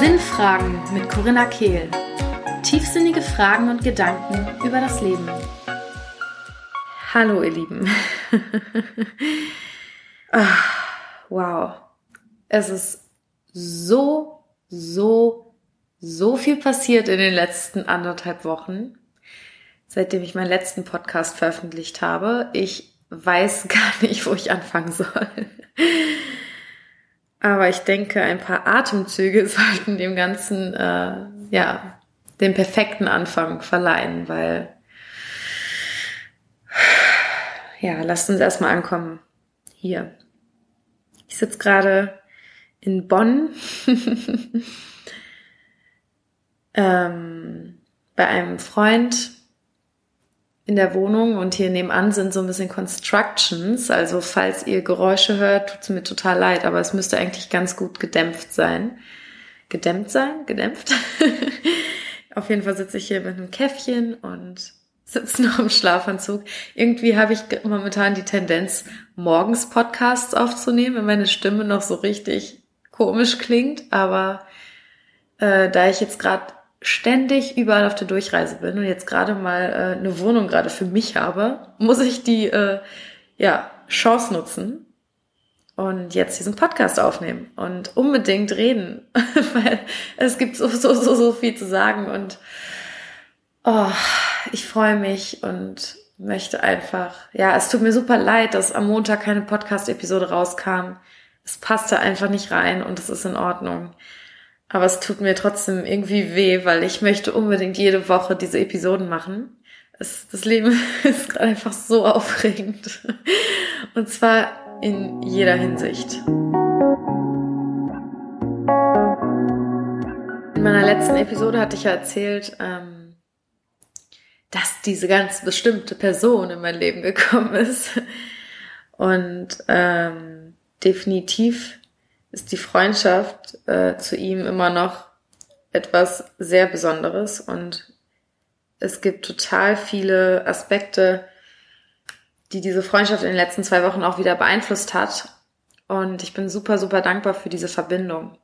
Sinnfragen mit Corinna Kehl. Tiefsinnige Fragen und Gedanken über das Leben. Hallo ihr Lieben. ah, wow. Es ist so, so, so viel passiert in den letzten anderthalb Wochen, seitdem ich meinen letzten Podcast veröffentlicht habe. Ich weiß gar nicht, wo ich anfangen soll. Aber ich denke, ein paar Atemzüge sollten dem Ganzen, äh, ja, den perfekten Anfang verleihen, weil ja, lasst uns erstmal ankommen hier. Ich sitze gerade in Bonn ähm, bei einem Freund in der Wohnung und hier nebenan sind so ein bisschen Constructions. Also falls ihr Geräusche hört, tut's mir total leid, aber es müsste eigentlich ganz gut gedämpft sein. Gedämpft sein? Gedämpft? Auf jeden Fall sitze ich hier mit einem Käffchen und sitze noch im Schlafanzug. Irgendwie habe ich momentan die Tendenz, morgens Podcasts aufzunehmen, wenn meine Stimme noch so richtig komisch klingt. Aber äh, da ich jetzt gerade ständig überall auf der Durchreise bin und jetzt gerade mal äh, eine Wohnung gerade für mich habe, muss ich die äh, ja, Chance nutzen und jetzt diesen Podcast aufnehmen und unbedingt reden, weil es gibt so, so, so, so viel zu sagen und oh, ich freue mich und möchte einfach, ja, es tut mir super leid, dass am Montag keine Podcast-Episode rauskam. Es passte einfach nicht rein und es ist in Ordnung. Aber es tut mir trotzdem irgendwie weh, weil ich möchte unbedingt jede Woche diese Episoden machen. Es, das Leben ist gerade einfach so aufregend. Und zwar in jeder Hinsicht. In meiner letzten Episode hatte ich ja erzählt, ähm, dass diese ganz bestimmte Person in mein Leben gekommen ist. Und ähm, definitiv ist die Freundschaft äh, zu ihm immer noch etwas sehr Besonderes und es gibt total viele Aspekte, die diese Freundschaft in den letzten zwei Wochen auch wieder beeinflusst hat. Und ich bin super, super dankbar für diese Verbindung.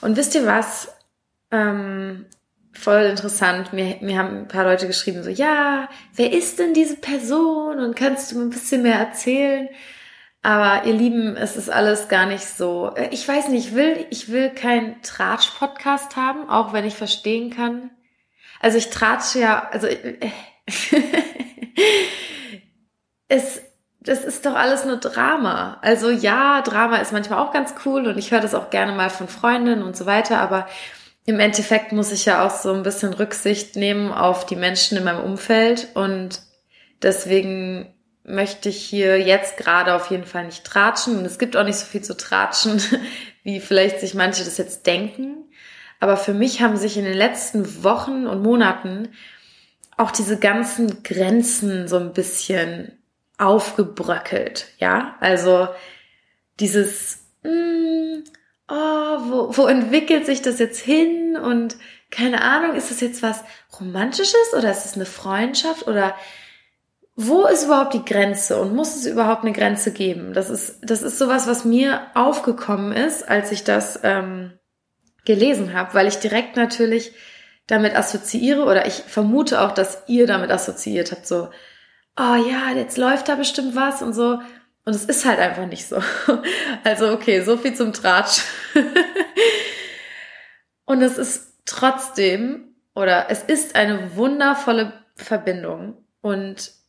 Und wisst ihr was? Ähm, voll interessant. Mir, mir haben ein paar Leute geschrieben, so, ja, wer ist denn diese Person und kannst du mir ein bisschen mehr erzählen? Aber ihr Lieben, es ist alles gar nicht so. Äh, ich weiß nicht, ich will, ich will keinen Tratsch-Podcast haben, auch wenn ich verstehen kann. Also ich tratsche ja, also äh, es, das ist doch alles nur Drama. Also ja, Drama ist manchmal auch ganz cool und ich höre das auch gerne mal von Freundinnen und so weiter, aber im Endeffekt muss ich ja auch so ein bisschen Rücksicht nehmen auf die Menschen in meinem Umfeld und deswegen möchte ich hier jetzt gerade auf jeden Fall nicht tratschen und es gibt auch nicht so viel zu tratschen, wie vielleicht sich manche das jetzt denken. Aber für mich haben sich in den letzten Wochen und Monaten auch diese ganzen Grenzen so ein bisschen aufgebröckelt, ja? Also dieses, mh, mm, oh, wo, wo entwickelt sich das jetzt hin? Und keine Ahnung, ist das jetzt was Romantisches oder ist es eine Freundschaft oder wo ist überhaupt die Grenze und muss es überhaupt eine Grenze geben? Das ist, das ist sowas, was mir aufgekommen ist, als ich das ähm, gelesen habe, weil ich direkt natürlich damit assoziiere oder ich vermute auch, dass ihr damit assoziiert habt, so, oh ja, jetzt läuft da bestimmt was und so. Und es ist halt einfach nicht so. Also okay, so viel zum Tratsch. Und es ist trotzdem, oder es ist eine wundervolle Verbindung. Und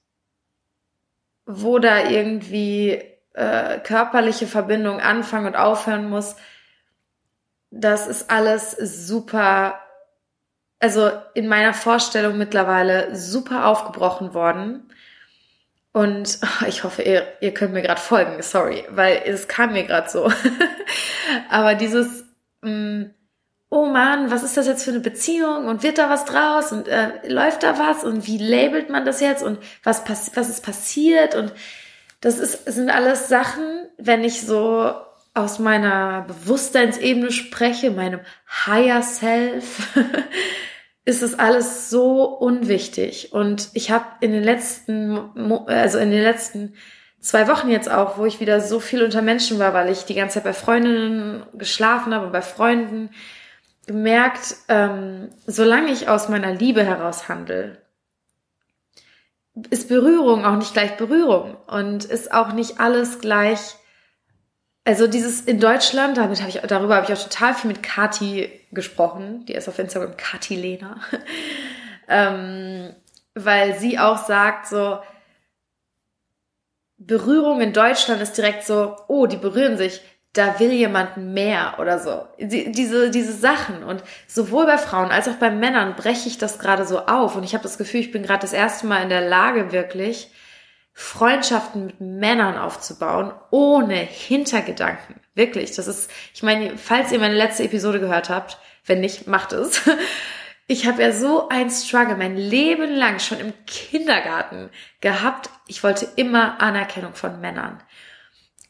wo da irgendwie äh, körperliche Verbindung anfangen und aufhören muss, das ist alles super, also in meiner Vorstellung mittlerweile super aufgebrochen worden. Und ich hoffe, ihr, ihr könnt mir gerade folgen, sorry, weil es kam mir gerade so. Aber dieses, mh, mm, oh Mann, was ist das jetzt für eine Beziehung? Und wird da was draus? Und äh, läuft da was? Und wie labelt man das jetzt? Und was, was ist passiert? Und das ist, sind alles Sachen, wenn ich so aus meiner Bewusstseinsebene spreche, meinem Higher Self, ist es alles so unwichtig. Und ich habe in den letzten, also in den letzten zwei Wochen jetzt auch, wo ich wieder so viel unter Menschen war, weil ich die ganze Zeit bei Freundinnen geschlafen habe und bei Freunden, gemerkt, ähm, solange ich aus meiner Liebe heraus handle, ist Berührung auch nicht gleich Berührung und ist auch nicht alles gleich. Also dieses in Deutschland, damit habe ich, darüber habe ich auch total viel mit Kati gesprochen. Die ist auf Instagram Kati Lena. ähm, weil sie auch sagt so, Berührung in Deutschland ist direkt so, oh, die berühren sich da will jemand mehr oder so. Die, diese, diese Sachen. Und sowohl bei Frauen als auch bei Männern breche ich das gerade so auf. Und ich habe das Gefühl, ich bin gerade das erste Mal in der Lage, wirklich Freundschaften mit Männern aufzubauen, ohne Hintergedanken. Wirklich. Das ist, ich meine, falls ihr meine letzte Episode gehört habt, wenn nicht, macht es. Ich habe ja so ein Struggle mein Leben lang schon im Kindergarten gehabt. Ich wollte immer Anerkennung von Männern.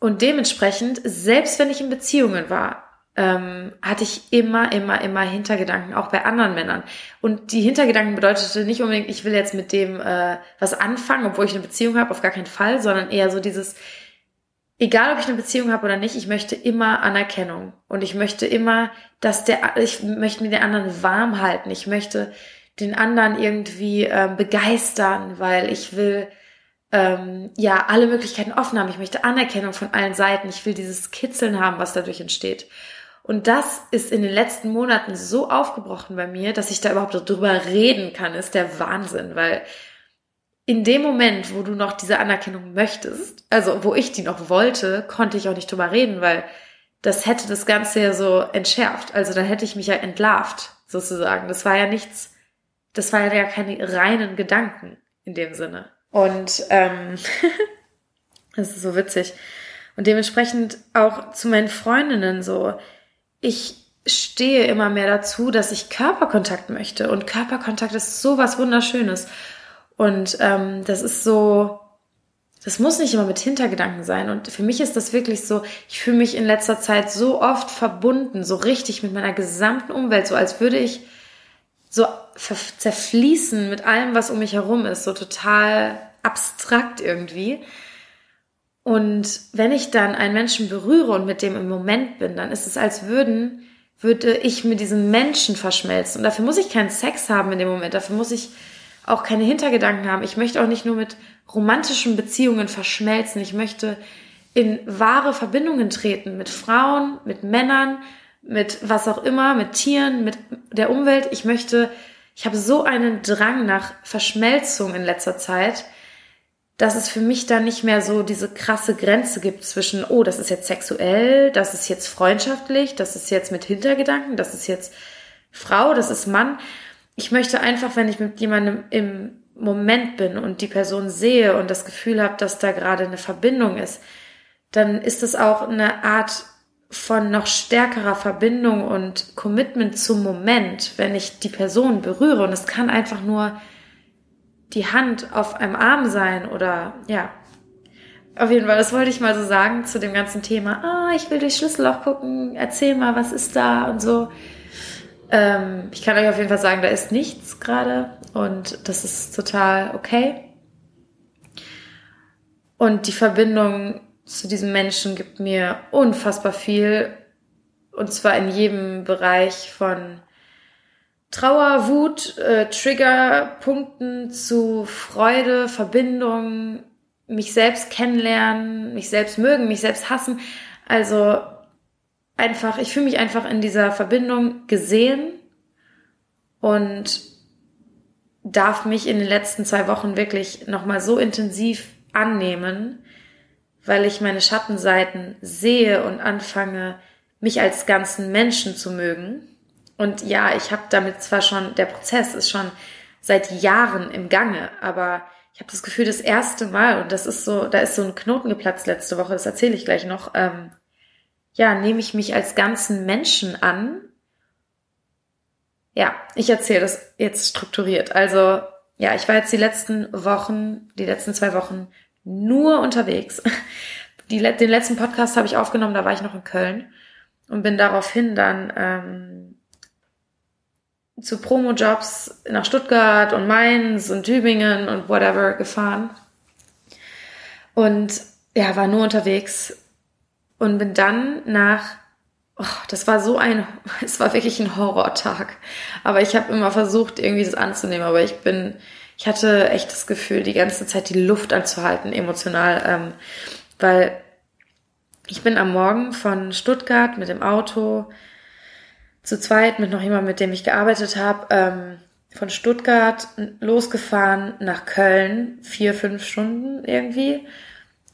Und dementsprechend, selbst wenn ich in Beziehungen war, ähm, hatte ich immer, immer, immer Hintergedanken, auch bei anderen Männern. Und die Hintergedanken bedeutete nicht unbedingt, ich will jetzt mit dem äh, was anfangen, obwohl ich eine Beziehung habe, auf gar keinen Fall, sondern eher so dieses, egal ob ich eine Beziehung habe oder nicht, ich möchte immer Anerkennung. Und ich möchte immer, dass der, ich möchte mir den anderen warm halten. Ich möchte den anderen irgendwie äh, begeistern, weil ich will ähm, ja alle Möglichkeiten offen haben. Ich möchte Anerkennung von allen Seiten. Ich will dieses Kitzeln haben, was dadurch entsteht. Und das ist in den letzten Monaten so aufgebrochen bei mir, dass ich da überhaupt drüber reden kann, ist der Wahnsinn, weil in dem Moment, wo du noch diese Anerkennung möchtest, also wo ich die noch wollte, konnte ich auch nicht drüber reden, weil das hätte das Ganze ja so entschärft. Also dann hätte ich mich ja entlarvt, sozusagen. Das war ja nichts, das war ja keine reinen Gedanken in dem Sinne. Und ähm, das ist so witzig. Und dementsprechend auch zu meinen Freundinnen so, ich stehe immer mehr dazu, dass ich Körperkontakt möchte. Und Körperkontakt ist so was Wunderschönes. Und ähm, das ist so, das muss nicht immer mit Hintergedanken sein. Und für mich ist das wirklich so, ich fühle mich in letzter Zeit so oft verbunden, so richtig mit meiner gesamten Umwelt, so als würde ich so zerfließen mit allem, was um mich herum ist, so total abstrakt irgendwie. Und wenn ich dann einen Menschen berühre und mit dem im Moment bin, dann ist es, als würden, würde ich mit diesem Menschen verschmelzen. Und dafür muss ich keinen Sex haben in dem Moment. Dafür muss ich auch keine Hintergedanken haben. Ich möchte auch nicht nur mit romantischen Beziehungen verschmelzen. Ich möchte in wahre Verbindungen treten mit Frauen, mit Männern, mit was auch immer, mit Tieren, mit der Umwelt. Ich möchte, ich habe so einen Drang nach Verschmelzung in letzter Zeit, dass es für mich dann nicht mehr so diese krasse Grenze gibt zwischen, oh, das ist jetzt sexuell, das ist jetzt freundschaftlich, das ist jetzt mit Hintergedanken, das ist jetzt Frau, das ist Mann. Ich möchte einfach, wenn ich mit jemandem im Moment bin und die Person sehe und das Gefühl habe, dass da gerade eine Verbindung ist, dann ist es auch eine Art von noch stärkerer Verbindung und Commitment zum Moment, wenn ich die Person berühre. Und es kann einfach nur die Hand auf einem Arm sein oder ja. Auf jeden Fall, das wollte ich mal so sagen zu dem ganzen Thema. Ah, ich will durch Schlüsselloch gucken, erzähl mal, was ist da und so. Ähm, ich kann euch auf jeden Fall sagen, da ist nichts gerade und das ist total okay. Und die Verbindung zu diesem Menschen gibt mir unfassbar viel. Und zwar in jedem Bereich von Trauer, Wut, äh, Triggerpunkten zu Freude, Verbindung, mich selbst kennenlernen, mich selbst mögen, mich selbst hassen. Also einfach, ich fühle mich einfach in dieser Verbindung gesehen und darf mich in den letzten zwei Wochen wirklich nochmal so intensiv annehmen, weil ich meine Schattenseiten sehe und anfange, mich als ganzen Menschen zu mögen. Und ja, ich habe damit zwar schon, der Prozess ist schon seit Jahren im Gange, aber ich habe das Gefühl, das erste Mal, und das ist so, da ist so ein Knoten geplatzt letzte Woche, das erzähle ich gleich noch, ähm, ja, nehme ich mich als ganzen Menschen an. Ja, ich erzähle das jetzt strukturiert. Also, ja, ich war jetzt die letzten Wochen, die letzten zwei Wochen nur unterwegs. Die, den letzten Podcast habe ich aufgenommen, da war ich noch in Köln und bin daraufhin dann ähm, zu Promo-Jobs nach Stuttgart und Mainz und Tübingen und whatever gefahren. Und ja, war nur unterwegs und bin dann nach, oh, das war so ein, es war wirklich ein Horrortag. Aber ich habe immer versucht, irgendwie das anzunehmen. Aber ich bin, ich hatte echt das Gefühl, die ganze Zeit die Luft anzuhalten, emotional, ähm, weil ich bin am Morgen von Stuttgart mit dem Auto zu zweit mit noch jemandem, mit dem ich gearbeitet habe, ähm, von Stuttgart losgefahren nach Köln, vier, fünf Stunden irgendwie.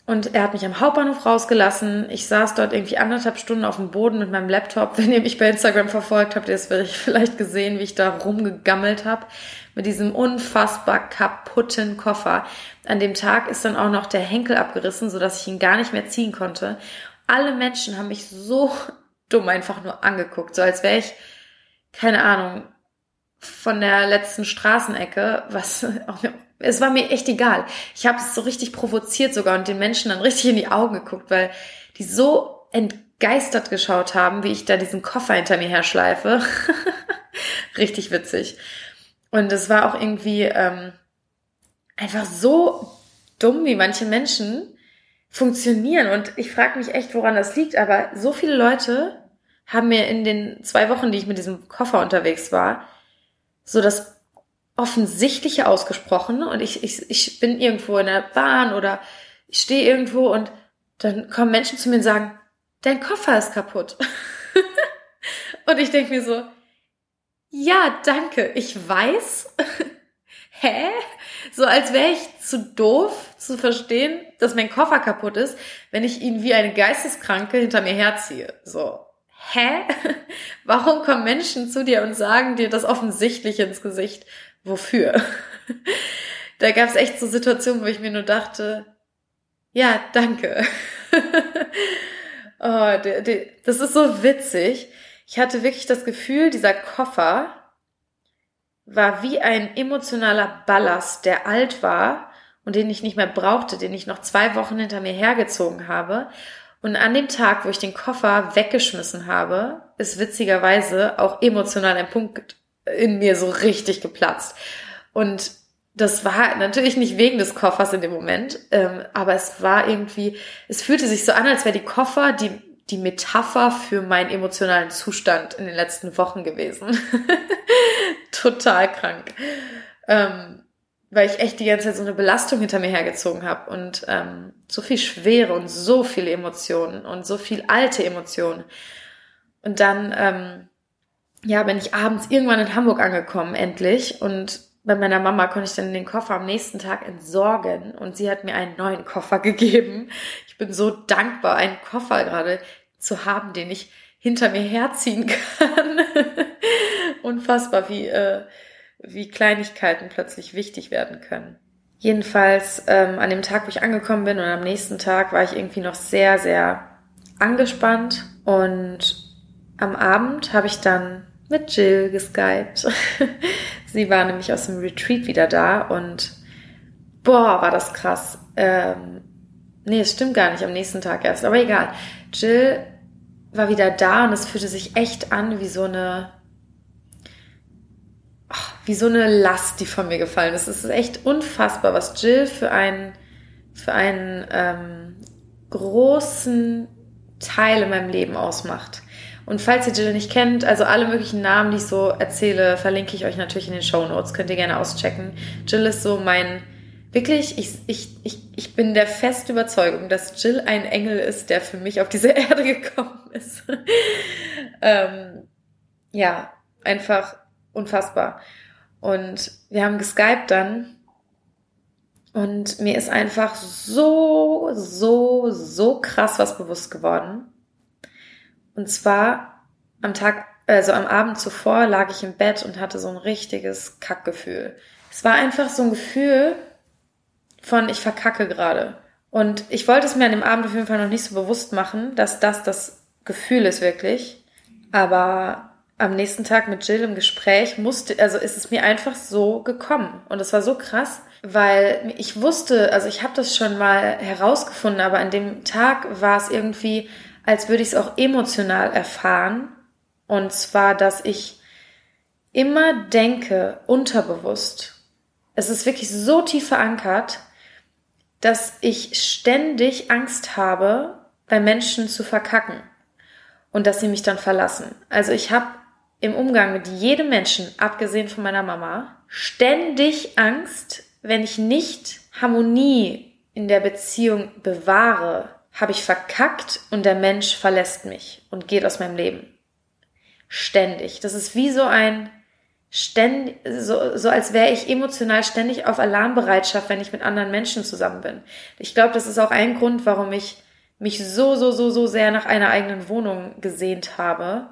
Und er hat mich am Hauptbahnhof rausgelassen. Ich saß dort irgendwie anderthalb Stunden auf dem Boden mit meinem Laptop. Wenn ihr mich bei Instagram verfolgt habt, ihr habt vielleicht gesehen, wie ich da rumgegammelt habe mit diesem unfassbar kaputten Koffer. An dem Tag ist dann auch noch der Henkel abgerissen, sodass ich ihn gar nicht mehr ziehen konnte. Alle Menschen haben mich so dumm einfach nur angeguckt, so als wäre ich, keine Ahnung, von der letzten Straßenecke, was es war mir echt egal. Ich habe es so richtig provoziert sogar und den Menschen dann richtig in die Augen geguckt, weil die so entgeistert geschaut haben, wie ich da diesen Koffer hinter mir her schleife. richtig witzig. Und es war auch irgendwie ähm, einfach so dumm, wie manche Menschen funktionieren. Und ich frage mich echt, woran das liegt. Aber so viele Leute haben mir in den zwei Wochen, die ich mit diesem Koffer unterwegs war, so das Offensichtliche ausgesprochen und ich, ich, ich bin irgendwo in der Bahn oder ich stehe irgendwo und dann kommen Menschen zu mir und sagen, dein Koffer ist kaputt. und ich denke mir so, ja, danke, ich weiß. Hä? So als wäre ich zu doof zu verstehen, dass mein Koffer kaputt ist, wenn ich ihn wie eine Geisteskranke hinter mir herziehe. So, hä? Warum kommen Menschen zu dir und sagen dir das offensichtlich ins Gesicht? Wofür? da gab es echt so Situationen, wo ich mir nur dachte, ja, danke. oh, das ist so witzig. Ich hatte wirklich das Gefühl, dieser Koffer war wie ein emotionaler Ballast, der alt war und den ich nicht mehr brauchte, den ich noch zwei Wochen hinter mir hergezogen habe und an dem Tag, wo ich den Koffer weggeschmissen habe, ist witzigerweise auch emotional ein Punkt in mir so richtig geplatzt. Und das war natürlich nicht wegen des Koffers in dem Moment, ähm, aber es war irgendwie, es fühlte sich so an, als wäre die Koffer die, die Metapher für meinen emotionalen Zustand in den letzten Wochen gewesen. Total krank. Ähm, weil ich echt die ganze Zeit so eine Belastung hinter mir hergezogen habe und ähm, so viel Schwere und so viele Emotionen und so viel alte Emotionen. Und dann, ähm, ja, bin ich abends irgendwann in Hamburg angekommen, endlich. Und bei meiner Mama konnte ich dann den Koffer am nächsten Tag entsorgen und sie hat mir einen neuen Koffer gegeben. Ich bin so dankbar, einen Koffer gerade zu haben, den ich hinter mir herziehen kann. Unfassbar, wie, äh, wie Kleinigkeiten plötzlich wichtig werden können. Jedenfalls ähm, an dem Tag, wo ich angekommen bin und am nächsten Tag war ich irgendwie noch sehr, sehr angespannt und am Abend habe ich dann mit Jill geskypt. Sie war nämlich aus dem Retreat wieder da und boah, war das krass. Ähm, nee, es stimmt gar nicht, am nächsten Tag erst, aber egal. Jill war wieder da und es fühlte sich echt an wie so eine wie so eine Last, die von mir gefallen ist. Es ist echt unfassbar, was Jill für einen, für einen ähm, großen Teil in meinem Leben ausmacht. Und falls ihr Jill nicht kennt, also alle möglichen Namen, die ich so erzähle, verlinke ich euch natürlich in den Show Notes. Könnt ihr gerne auschecken. Jill ist so mein, wirklich, ich, ich, ich, ich bin der festen Überzeugung, dass Jill ein Engel ist, der für mich auf diese Erde gekommen ist. ähm, ja, einfach unfassbar. Und wir haben geskypt dann. Und mir ist einfach so, so, so krass was bewusst geworden. Und zwar am Tag, also am Abend zuvor lag ich im Bett und hatte so ein richtiges Kackgefühl. Es war einfach so ein Gefühl von, ich verkacke gerade. Und ich wollte es mir an dem Abend auf jeden Fall noch nicht so bewusst machen, dass das das Gefühl ist wirklich. Aber am nächsten Tag mit Jill im Gespräch musste, also ist es mir einfach so gekommen. Und es war so krass, weil ich wusste, also ich habe das schon mal herausgefunden, aber an dem Tag war es irgendwie, als würde ich es auch emotional erfahren. Und zwar, dass ich immer denke, unterbewusst, es ist wirklich so tief verankert, dass ich ständig Angst habe, bei Menschen zu verkacken und dass sie mich dann verlassen. Also ich habe im Umgang mit jedem Menschen, abgesehen von meiner Mama, ständig Angst, wenn ich nicht Harmonie in der Beziehung bewahre, habe ich verkackt und der Mensch verlässt mich und geht aus meinem Leben. Ständig. Das ist wie so ein ständig, so, so als wäre ich emotional ständig auf Alarmbereitschaft, wenn ich mit anderen Menschen zusammen bin. Ich glaube, das ist auch ein Grund, warum ich mich so, so, so, so sehr nach einer eigenen Wohnung gesehnt habe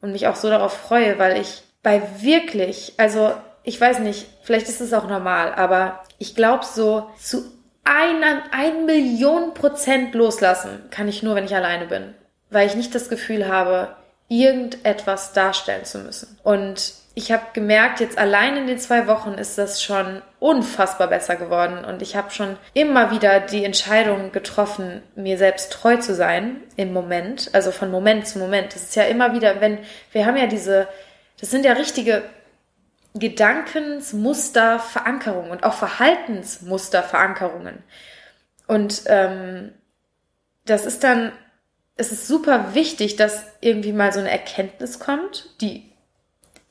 und mich auch so darauf freue, weil ich bei wirklich, also ich weiß nicht, vielleicht ist es auch normal, aber ich glaube so zu einer, ein Million Prozent loslassen kann ich nur, wenn ich alleine bin, weil ich nicht das Gefühl habe, irgendetwas darstellen zu müssen. Und ich habe gemerkt, jetzt allein in den zwei Wochen ist das schon unfassbar besser geworden und ich habe schon immer wieder die Entscheidung getroffen, mir selbst treu zu sein im Moment, also von Moment zu Moment. Das ist ja immer wieder, wenn wir haben ja diese, das sind ja richtige Gedankensmusterverankerungen und auch Verhaltensmusterverankerungen. Und ähm, das ist dann, es ist super wichtig, dass irgendwie mal so eine Erkenntnis kommt, die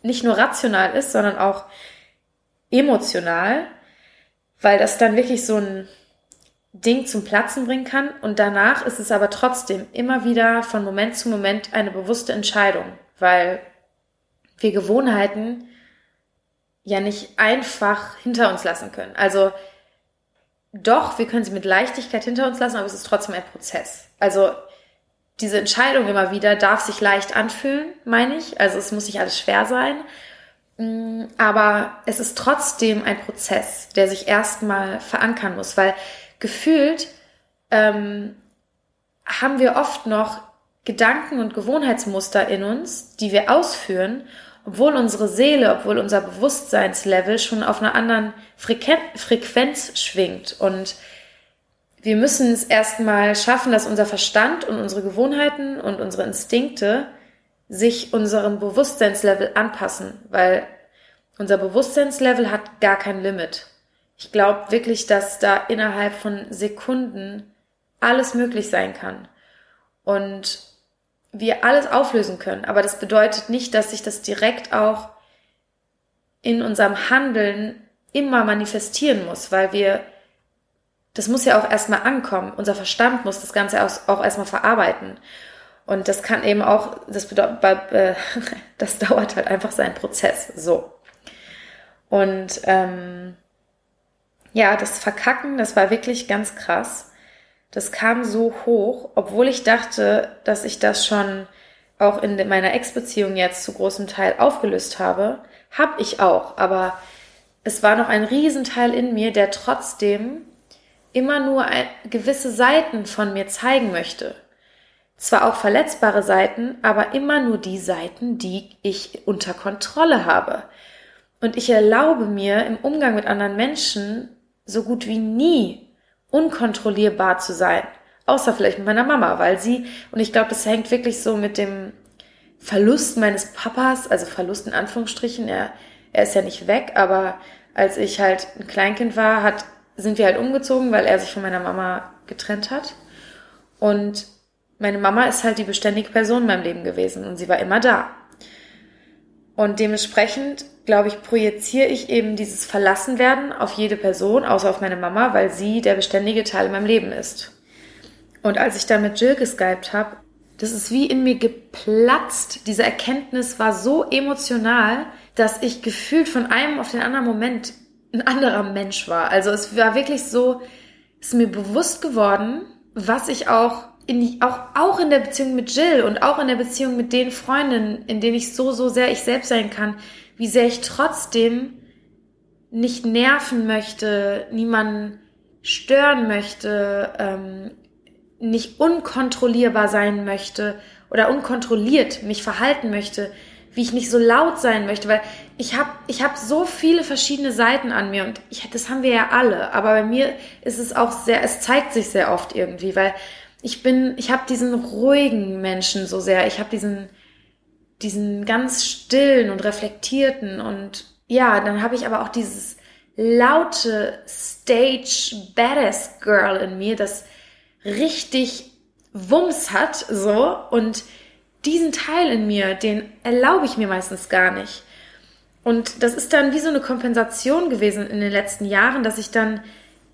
nicht nur rational ist, sondern auch emotional, weil das dann wirklich so ein Ding zum Platzen bringen kann. Und danach ist es aber trotzdem immer wieder von Moment zu Moment eine bewusste Entscheidung, weil wir Gewohnheiten ja nicht einfach hinter uns lassen können. Also doch, wir können sie mit Leichtigkeit hinter uns lassen, aber es ist trotzdem ein Prozess. Also diese Entscheidung immer wieder darf sich leicht anfühlen, meine ich. Also es muss nicht alles schwer sein. Mm, aber es ist trotzdem ein Prozess, der sich erstmal verankern muss, weil gefühlt ähm, haben wir oft noch Gedanken und Gewohnheitsmuster in uns, die wir ausführen, obwohl unsere Seele, obwohl unser Bewusstseinslevel schon auf einer anderen Frequenz schwingt. Und wir müssen es erstmal schaffen, dass unser Verstand und unsere Gewohnheiten und unsere Instinkte sich unserem Bewusstseinslevel anpassen, weil unser Bewusstseinslevel hat gar kein Limit. Ich glaube wirklich, dass da innerhalb von Sekunden alles möglich sein kann und wir alles auflösen können. Aber das bedeutet nicht, dass sich das direkt auch in unserem Handeln immer manifestieren muss, weil wir das muss ja auch erstmal ankommen. Unser Verstand muss das Ganze auch erstmal verarbeiten. Und das kann eben auch, das bedeutet, äh, das dauert halt einfach seinen Prozess. So. Und ähm, ja, das Verkacken, das war wirklich ganz krass. Das kam so hoch, obwohl ich dachte, dass ich das schon auch in meiner Ex-Beziehung jetzt zu großem Teil aufgelöst habe. Hab ich auch, aber es war noch ein Riesenteil in mir, der trotzdem immer nur gewisse Seiten von mir zeigen möchte. Zwar auch verletzbare Seiten, aber immer nur die Seiten, die ich unter Kontrolle habe. Und ich erlaube mir im Umgang mit anderen Menschen so gut wie nie unkontrollierbar zu sein. Außer vielleicht mit meiner Mama, weil sie, und ich glaube, das hängt wirklich so mit dem Verlust meines Papas, also Verlust in Anführungsstrichen, er, er ist ja nicht weg, aber als ich halt ein Kleinkind war, hat sind wir halt umgezogen, weil er sich von meiner Mama getrennt hat. Und meine Mama ist halt die beständige Person in meinem Leben gewesen und sie war immer da. Und dementsprechend, glaube ich, projiziere ich eben dieses Verlassenwerden auf jede Person, außer auf meine Mama, weil sie der beständige Teil in meinem Leben ist. Und als ich dann mit Jill geskypt habe, das ist wie in mir geplatzt. Diese Erkenntnis war so emotional, dass ich gefühlt von einem auf den anderen Moment ein anderer Mensch war. Also es war wirklich so, ist mir bewusst geworden, was ich auch in, auch, auch in der Beziehung mit Jill und auch in der Beziehung mit den Freundinnen, in denen ich so, so sehr ich selbst sein kann, wie sehr ich trotzdem nicht nerven möchte, niemanden stören möchte, ähm, nicht unkontrollierbar sein möchte oder unkontrolliert mich verhalten möchte, wie ich nicht so laut sein möchte, weil ich habe ich hab so viele verschiedene Seiten an mir und ich, das haben wir ja alle, aber bei mir ist es auch sehr, es zeigt sich sehr oft irgendwie, weil ich bin, ich habe diesen ruhigen Menschen so sehr, ich habe diesen, diesen ganz stillen und reflektierten und ja, dann habe ich aber auch dieses, laute Stage Badass Girl in mir, das richtig Wumms hat, so. Und diesen Teil in mir, den erlaube ich mir meistens gar nicht. Und das ist dann wie so eine Kompensation gewesen in den letzten Jahren, dass ich dann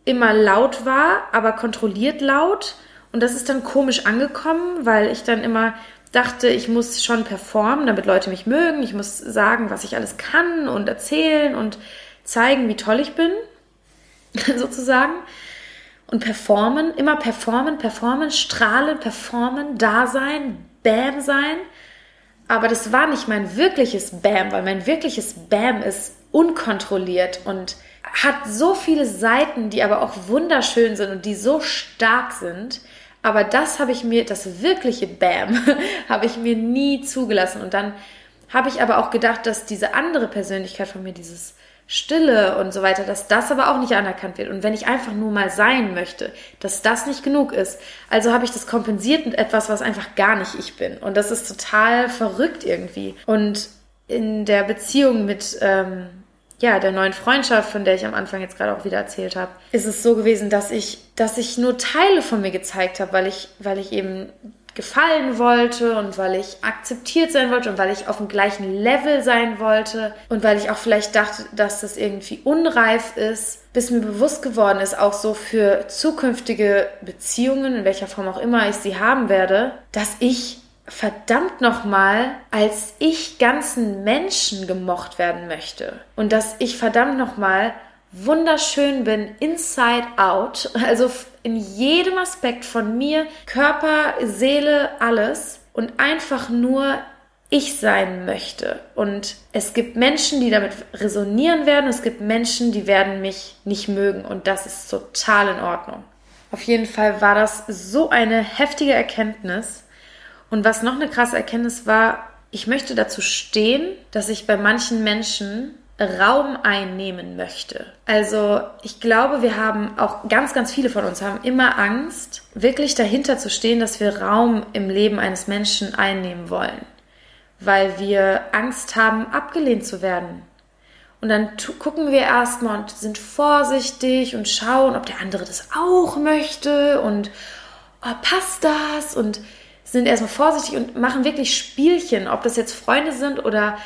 immer laut war, aber kontrolliert laut. Und das ist dann komisch angekommen, weil ich dann immer dachte, ich muss schon performen, damit Leute mich mögen. Ich muss sagen, was ich alles kann und erzählen und zeigen, wie toll ich bin, sozusagen. Und performen, immer performen, performen, strahlen, performen, da sein, Bam sein. Aber das war nicht mein wirkliches Bam, weil mein wirkliches Bam ist unkontrolliert und hat so viele Seiten, die aber auch wunderschön sind und die so stark sind. Aber das habe ich mir, das wirkliche Bam, habe ich mir nie zugelassen. Und dann habe ich aber auch gedacht, dass diese andere Persönlichkeit von mir, dieses Stille und so weiter, dass das aber auch nicht anerkannt wird. Und wenn ich einfach nur mal sein möchte, dass das nicht genug ist. Also habe ich das kompensiert mit etwas, was einfach gar nicht ich bin. Und das ist total verrückt irgendwie. Und in der Beziehung mit ähm, ja, der neuen Freundschaft, von der ich am Anfang jetzt gerade auch wieder erzählt habe, ist es so gewesen, dass ich, dass ich nur Teile von mir gezeigt habe, weil ich, weil ich eben gefallen wollte und weil ich akzeptiert sein wollte und weil ich auf dem gleichen Level sein wollte und weil ich auch vielleicht dachte, dass das irgendwie unreif ist, bis mir bewusst geworden ist, auch so für zukünftige Beziehungen, in welcher Form auch immer ich sie haben werde, dass ich verdammt nochmal als ich ganzen Menschen gemocht werden möchte und dass ich verdammt nochmal wunderschön bin, inside out, also in jedem Aspekt von mir, Körper, Seele, alles und einfach nur ich sein möchte. Und es gibt Menschen, die damit resonieren werden, es gibt Menschen, die werden mich nicht mögen und das ist total in Ordnung. Auf jeden Fall war das so eine heftige Erkenntnis. Und was noch eine krasse Erkenntnis war, ich möchte dazu stehen, dass ich bei manchen Menschen Raum einnehmen möchte. Also ich glaube, wir haben auch ganz, ganz viele von uns haben immer Angst, wirklich dahinter zu stehen, dass wir Raum im Leben eines Menschen einnehmen wollen, weil wir Angst haben, abgelehnt zu werden. Und dann gucken wir erstmal und sind vorsichtig und schauen, ob der andere das auch möchte und oh, passt das und sind erstmal vorsichtig und machen wirklich Spielchen, ob das jetzt Freunde sind oder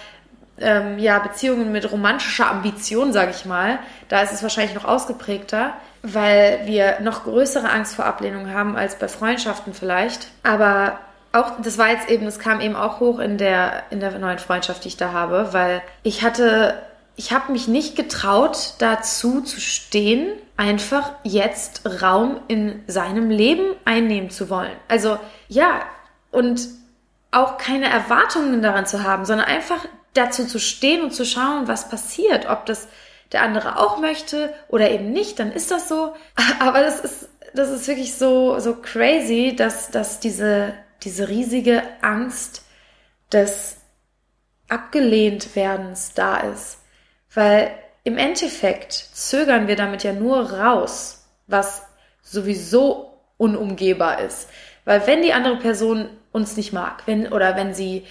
ähm, ja, Beziehungen mit romantischer Ambition, sage ich mal, da ist es wahrscheinlich noch ausgeprägter, weil wir noch größere Angst vor Ablehnung haben als bei Freundschaften vielleicht. Aber auch, das war jetzt eben, das kam eben auch hoch in der, in der neuen Freundschaft, die ich da habe, weil ich hatte, ich habe mich nicht getraut, dazu zu stehen, einfach jetzt Raum in seinem Leben einnehmen zu wollen. Also, ja, und auch keine Erwartungen daran zu haben, sondern einfach dazu zu stehen und zu schauen, was passiert, ob das der andere auch möchte oder eben nicht, dann ist das so. Aber das ist, das ist wirklich so, so crazy, dass, dass diese, diese riesige Angst des abgelehnt werdens da ist. Weil im Endeffekt zögern wir damit ja nur raus, was sowieso unumgehbar ist. Weil wenn die andere Person uns nicht mag, wenn, oder wenn sie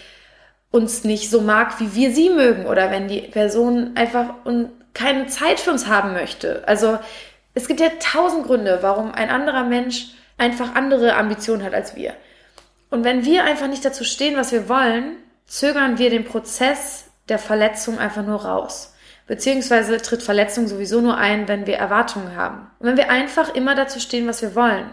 uns nicht so mag, wie wir sie mögen oder wenn die Person einfach keine Zeit für uns haben möchte. Also es gibt ja tausend Gründe, warum ein anderer Mensch einfach andere Ambitionen hat als wir. Und wenn wir einfach nicht dazu stehen, was wir wollen, zögern wir den Prozess der Verletzung einfach nur raus. Beziehungsweise tritt Verletzung sowieso nur ein, wenn wir Erwartungen haben. Und wenn wir einfach immer dazu stehen, was wir wollen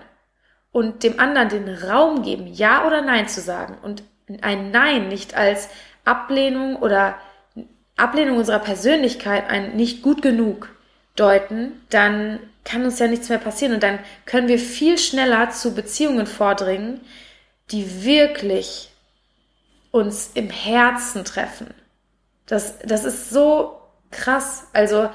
und dem anderen den Raum geben, Ja oder Nein zu sagen und ein Nein nicht als Ablehnung oder Ablehnung unserer Persönlichkeit, ein nicht gut genug deuten, dann kann uns ja nichts mehr passieren und dann können wir viel schneller zu Beziehungen vordringen, die wirklich uns im Herzen treffen. Das, das ist so krass. Also,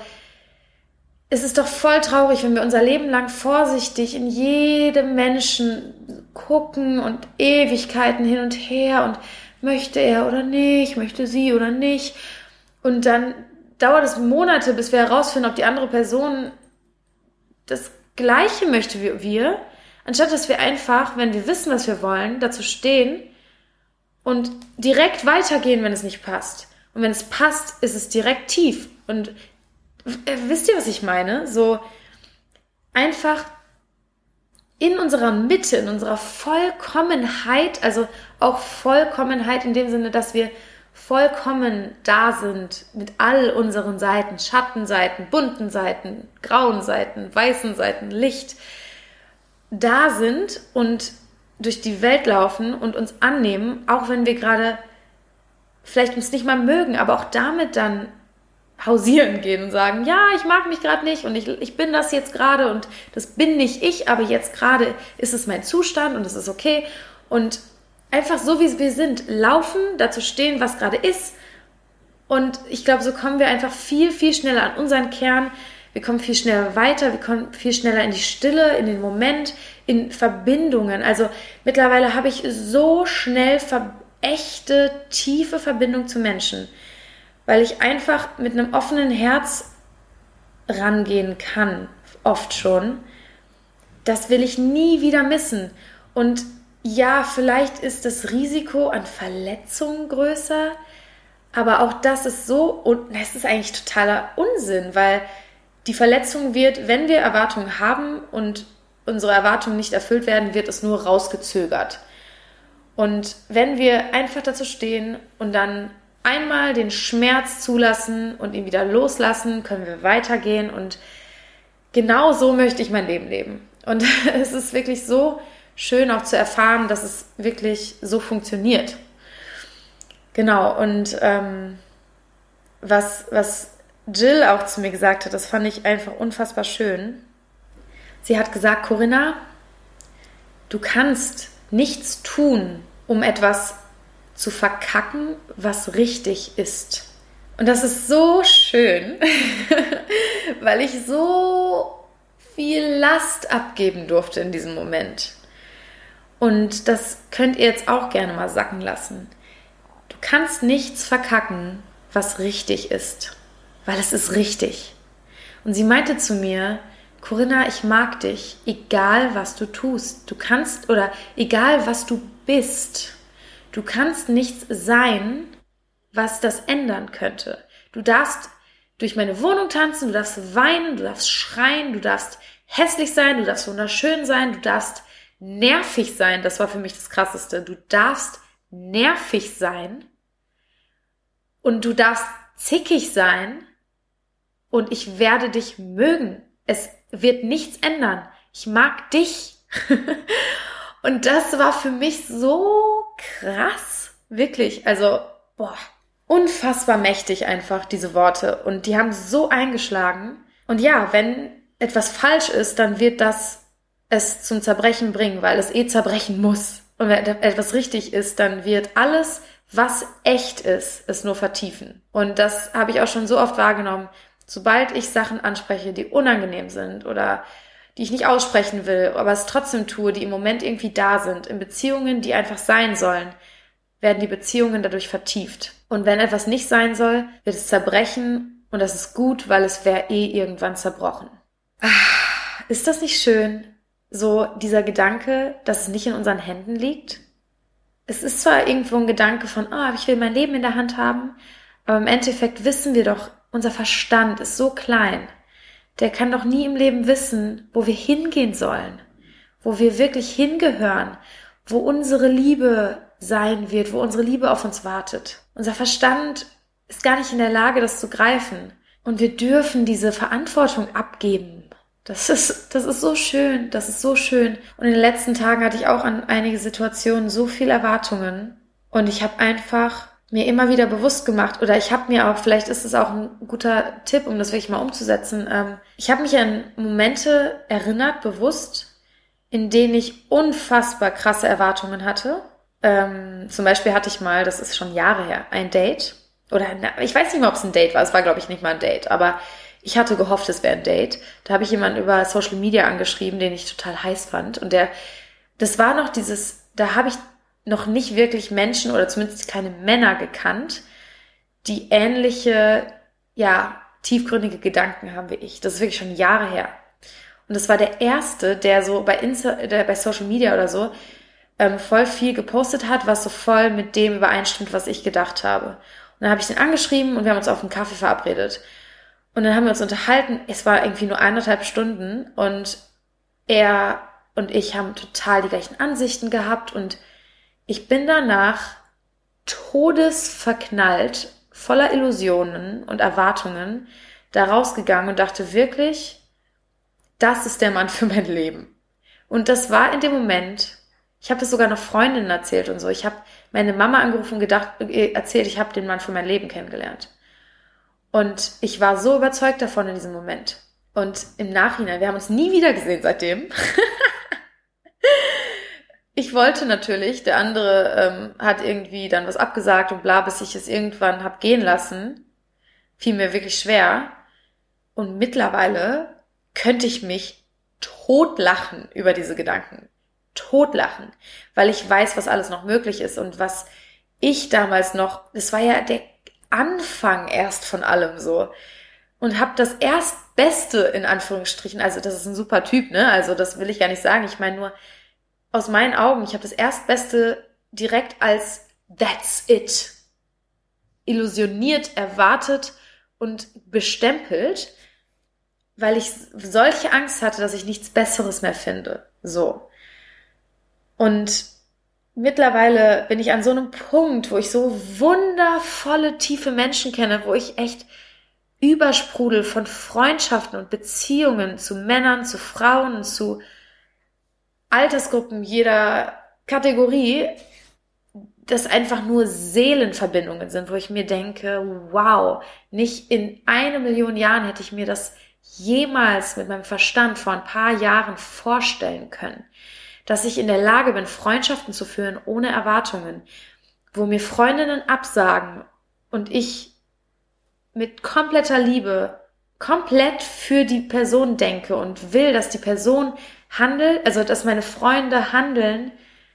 es ist doch voll traurig, wenn wir unser Leben lang vorsichtig in jedem Menschen gucken und Ewigkeiten hin und her und möchte er oder nicht, möchte sie oder nicht. Und dann dauert es Monate, bis wir herausfinden, ob die andere Person das Gleiche möchte wie wir, anstatt dass wir einfach, wenn wir wissen, was wir wollen, dazu stehen und direkt weitergehen, wenn es nicht passt. Und wenn es passt, ist es direkt tief. Und äh, wisst ihr, was ich meine? So einfach in unserer Mitte, in unserer Vollkommenheit, also auch Vollkommenheit in dem Sinne, dass wir vollkommen da sind mit all unseren Seiten, Schattenseiten, bunten Seiten, grauen Seiten, weißen Seiten, Licht, da sind und durch die Welt laufen und uns annehmen, auch wenn wir gerade vielleicht uns nicht mal mögen, aber auch damit dann hausieren gehen und sagen, ja, ich mag mich gerade nicht und ich, ich bin das jetzt gerade und das bin nicht ich, aber jetzt gerade ist es mein Zustand und es ist okay. Und einfach so, wie wir sind, laufen, dazu stehen, was gerade ist. Und ich glaube, so kommen wir einfach viel, viel schneller an unseren Kern. Wir kommen viel schneller weiter, wir kommen viel schneller in die Stille, in den Moment, in Verbindungen. Also mittlerweile habe ich so schnell echte, tiefe Verbindung zu Menschen weil ich einfach mit einem offenen Herz rangehen kann, oft schon. Das will ich nie wieder missen. Und ja, vielleicht ist das Risiko an Verletzungen größer, aber auch das ist so, und das ist eigentlich totaler Unsinn, weil die Verletzung wird, wenn wir Erwartungen haben und unsere Erwartungen nicht erfüllt werden, wird es nur rausgezögert. Und wenn wir einfach dazu stehen und dann einmal den Schmerz zulassen und ihn wieder loslassen, können wir weitergehen und genau so möchte ich mein Leben leben. Und es ist wirklich so schön auch zu erfahren, dass es wirklich so funktioniert. Genau, und ähm, was, was Jill auch zu mir gesagt hat, das fand ich einfach unfassbar schön. Sie hat gesagt, Corinna, du kannst nichts tun, um etwas zu verkacken, was richtig ist. Und das ist so schön, weil ich so viel Last abgeben durfte in diesem Moment. Und das könnt ihr jetzt auch gerne mal sacken lassen. Du kannst nichts verkacken, was richtig ist, weil es ist richtig. Und sie meinte zu mir, Corinna, ich mag dich, egal was du tust. Du kannst oder egal was du bist. Du kannst nichts sein, was das ändern könnte. Du darfst durch meine Wohnung tanzen, du darfst weinen, du darfst schreien, du darfst hässlich sein, du darfst wunderschön sein, du darfst nervig sein. Das war für mich das Krasseste. Du darfst nervig sein und du darfst zickig sein und ich werde dich mögen. Es wird nichts ändern. Ich mag dich. und das war für mich so krass. Wirklich. Also, boah, unfassbar mächtig einfach, diese Worte. Und die haben so eingeschlagen. Und ja, wenn etwas falsch ist, dann wird das es zum Zerbrechen bringen, weil es eh zerbrechen muss. Und wenn etwas richtig ist, dann wird alles, was echt ist, es nur vertiefen. Und das habe ich auch schon so oft wahrgenommen. Sobald ich Sachen anspreche, die unangenehm sind oder die ich nicht aussprechen will, aber es trotzdem tue, die im Moment irgendwie da sind, in Beziehungen, die einfach sein sollen, werden die Beziehungen dadurch vertieft. Und wenn etwas nicht sein soll, wird es zerbrechen und das ist gut, weil es wäre eh irgendwann zerbrochen. Ah, ist das nicht schön? So dieser Gedanke, dass es nicht in unseren Händen liegt? Es ist zwar irgendwo ein Gedanke von, ah, oh, ich will mein Leben in der Hand haben, aber im Endeffekt wissen wir doch, unser Verstand ist so klein der kann doch nie im Leben wissen, wo wir hingehen sollen, wo wir wirklich hingehören, wo unsere Liebe sein wird, wo unsere Liebe auf uns wartet. Unser Verstand ist gar nicht in der Lage, das zu greifen. Und wir dürfen diese Verantwortung abgeben. Das ist, das ist so schön, das ist so schön. Und in den letzten Tagen hatte ich auch an einige Situationen so viel Erwartungen. Und ich habe einfach mir immer wieder bewusst gemacht oder ich habe mir auch, vielleicht ist es auch ein guter Tipp, um das wirklich mal umzusetzen. Ähm, ich habe mich an Momente erinnert, bewusst, in denen ich unfassbar krasse Erwartungen hatte. Ähm, zum Beispiel hatte ich mal, das ist schon Jahre her, ein Date. Oder ich weiß nicht mal, ob es ein Date war. Es war, glaube ich, nicht mal ein Date. Aber ich hatte gehofft, es wäre ein Date. Da habe ich jemanden über Social Media angeschrieben, den ich total heiß fand. Und der, das war noch dieses, da habe ich noch nicht wirklich Menschen oder zumindest keine Männer gekannt, die ähnliche, ja, tiefgründige Gedanken haben wie ich. Das ist wirklich schon Jahre her. Und das war der erste, der so bei Insta, der bei Social Media oder so ähm, voll viel gepostet hat, was so voll mit dem übereinstimmt, was ich gedacht habe. Und dann habe ich den angeschrieben und wir haben uns auf einen Kaffee verabredet. Und dann haben wir uns unterhalten. Es war irgendwie nur eineinhalb Stunden und er und ich haben total die gleichen Ansichten gehabt und ich bin danach todesverknallt, voller Illusionen und Erwartungen, da rausgegangen und dachte wirklich, das ist der Mann für mein Leben. Und das war in dem Moment, ich habe das sogar noch Freundinnen erzählt und so. Ich habe meine Mama angerufen und gedacht, äh, erzählt, ich habe den Mann für mein Leben kennengelernt. Und ich war so überzeugt davon in diesem Moment. Und im Nachhinein, wir haben uns nie wieder gesehen seitdem. ich wollte natürlich, der andere ähm, hat irgendwie dann was abgesagt und bla, bis ich es irgendwann hab gehen lassen. Fiel mir wirklich schwer. Und mittlerweile könnte ich mich totlachen über diese Gedanken. Totlachen. Weil ich weiß, was alles noch möglich ist und was ich damals noch, das war ja der Anfang erst von allem so. Und hab das erstbeste in Anführungsstrichen, also das ist ein super Typ, ne? Also das will ich gar nicht sagen. Ich meine nur, aus meinen Augen, ich habe das erstbeste direkt als That's it illusioniert, erwartet und bestempelt weil ich solche Angst hatte, dass ich nichts Besseres mehr finde. So. Und mittlerweile bin ich an so einem Punkt, wo ich so wundervolle, tiefe Menschen kenne, wo ich echt Übersprudel von Freundschaften und Beziehungen zu Männern, zu Frauen, zu Altersgruppen jeder Kategorie, das einfach nur Seelenverbindungen sind, wo ich mir denke, wow, nicht in eine Million Jahren hätte ich mir das jemals mit meinem Verstand vor ein paar Jahren vorstellen können, dass ich in der Lage bin, Freundschaften zu führen ohne Erwartungen, wo mir Freundinnen absagen und ich mit kompletter Liebe komplett für die Person denke und will, dass die Person handelt, also dass meine Freunde handeln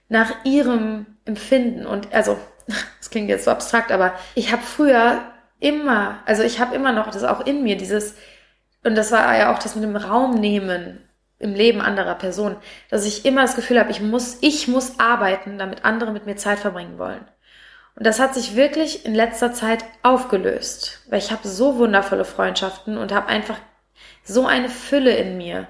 nach ihrem Empfinden und also das klingt jetzt so abstrakt, aber ich habe früher immer, also ich habe immer noch das auch in mir dieses und das war ja auch das mit dem Raum nehmen im Leben anderer Personen, dass ich immer das Gefühl habe, ich muss, ich muss arbeiten, damit andere mit mir Zeit verbringen wollen. Und das hat sich wirklich in letzter Zeit aufgelöst, weil ich habe so wundervolle Freundschaften und habe einfach so eine Fülle in mir,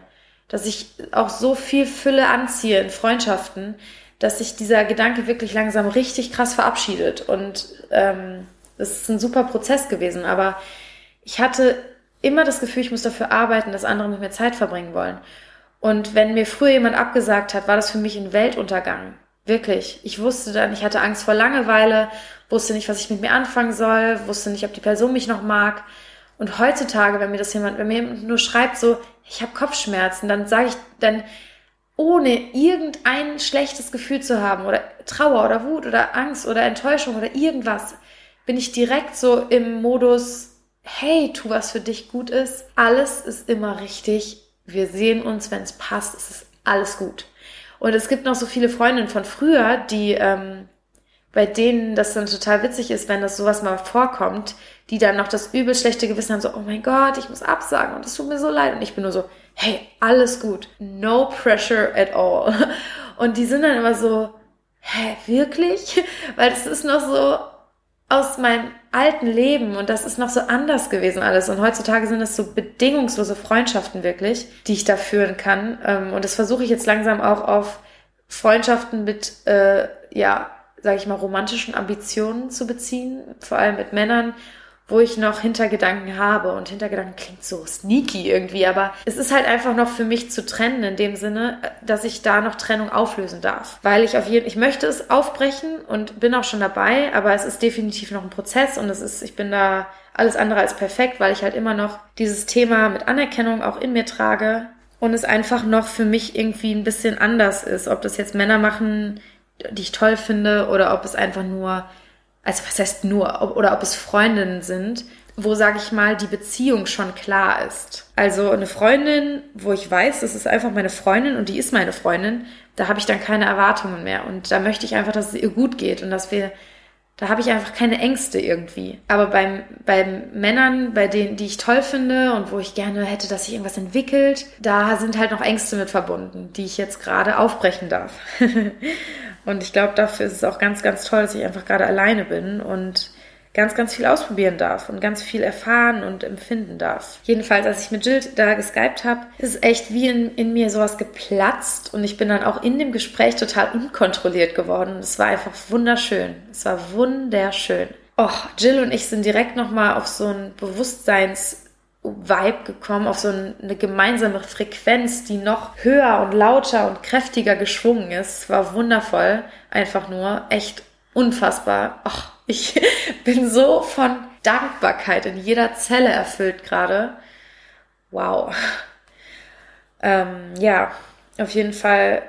dass ich auch so viel Fülle anziehe in Freundschaften, dass sich dieser Gedanke wirklich langsam richtig krass verabschiedet. Und ähm, das ist ein super Prozess gewesen, aber ich hatte immer das Gefühl, ich muss dafür arbeiten, dass andere mit mir Zeit verbringen wollen. Und wenn mir früher jemand abgesagt hat, war das für mich ein Weltuntergang. Wirklich. Ich wusste dann, ich hatte Angst vor Langeweile, wusste nicht, was ich mit mir anfangen soll, wusste nicht, ob die Person mich noch mag. Und heutzutage, wenn mir das jemand, wenn mir jemand nur schreibt, so, ich habe Kopfschmerzen, dann sage ich, dann ohne irgendein schlechtes Gefühl zu haben oder Trauer oder Wut oder Angst oder Enttäuschung oder irgendwas, bin ich direkt so im Modus, hey, tu was für dich gut ist. Alles ist immer richtig. Wir sehen uns, wenn es passt. Es ist alles gut. Und es gibt noch so viele Freundinnen von früher, die, ähm, bei denen das dann total witzig ist, wenn das sowas mal vorkommt, die dann noch das übel schlechte Gewissen haben, so, oh mein Gott, ich muss absagen und es tut mir so leid. Und ich bin nur so, hey, alles gut. No pressure at all. Und die sind dann immer so, hä, wirklich? Weil das ist noch so aus meinem alten Leben und das ist noch so anders gewesen alles. Und heutzutage sind es so bedingungslose Freundschaften wirklich, die ich da führen kann. Ähm, und das versuche ich jetzt langsam auch auf Freundschaften mit, äh, ja, sage ich mal, romantischen Ambitionen zu beziehen, vor allem mit Männern wo ich noch Hintergedanken habe. Und Hintergedanken klingt so sneaky irgendwie, aber es ist halt einfach noch für mich zu trennen in dem Sinne, dass ich da noch Trennung auflösen darf. Weil ich auf jeden ich möchte es aufbrechen und bin auch schon dabei, aber es ist definitiv noch ein Prozess und es ist, ich bin da alles andere als perfekt, weil ich halt immer noch dieses Thema mit Anerkennung auch in mir trage und es einfach noch für mich irgendwie ein bisschen anders ist. Ob das jetzt Männer machen, die ich toll finde, oder ob es einfach nur also was heißt nur, oder ob es Freundinnen sind, wo, sage ich mal, die Beziehung schon klar ist. Also eine Freundin, wo ich weiß, das ist einfach meine Freundin und die ist meine Freundin, da habe ich dann keine Erwartungen mehr. Und da möchte ich einfach, dass es ihr gut geht und dass wir, da habe ich einfach keine Ängste irgendwie. Aber beim, beim Männern, bei denen, die ich toll finde und wo ich gerne hätte, dass sich irgendwas entwickelt, da sind halt noch Ängste mit verbunden, die ich jetzt gerade aufbrechen darf. Und ich glaube, dafür ist es auch ganz, ganz toll, dass ich einfach gerade alleine bin und ganz, ganz viel ausprobieren darf und ganz viel erfahren und empfinden darf. Jedenfalls, als ich mit Jill da geskypt habe, ist es echt wie in, in mir sowas geplatzt und ich bin dann auch in dem Gespräch total unkontrolliert geworden. Es war einfach wunderschön. Es war wunderschön. Och, Jill und ich sind direkt nochmal auf so ein Bewusstseins Vibe gekommen, auf so eine gemeinsame Frequenz, die noch höher und lauter und kräftiger geschwungen ist. Es war wundervoll, einfach nur echt unfassbar. Ach, ich bin so von Dankbarkeit in jeder Zelle erfüllt gerade. Wow. Ähm, ja, auf jeden Fall.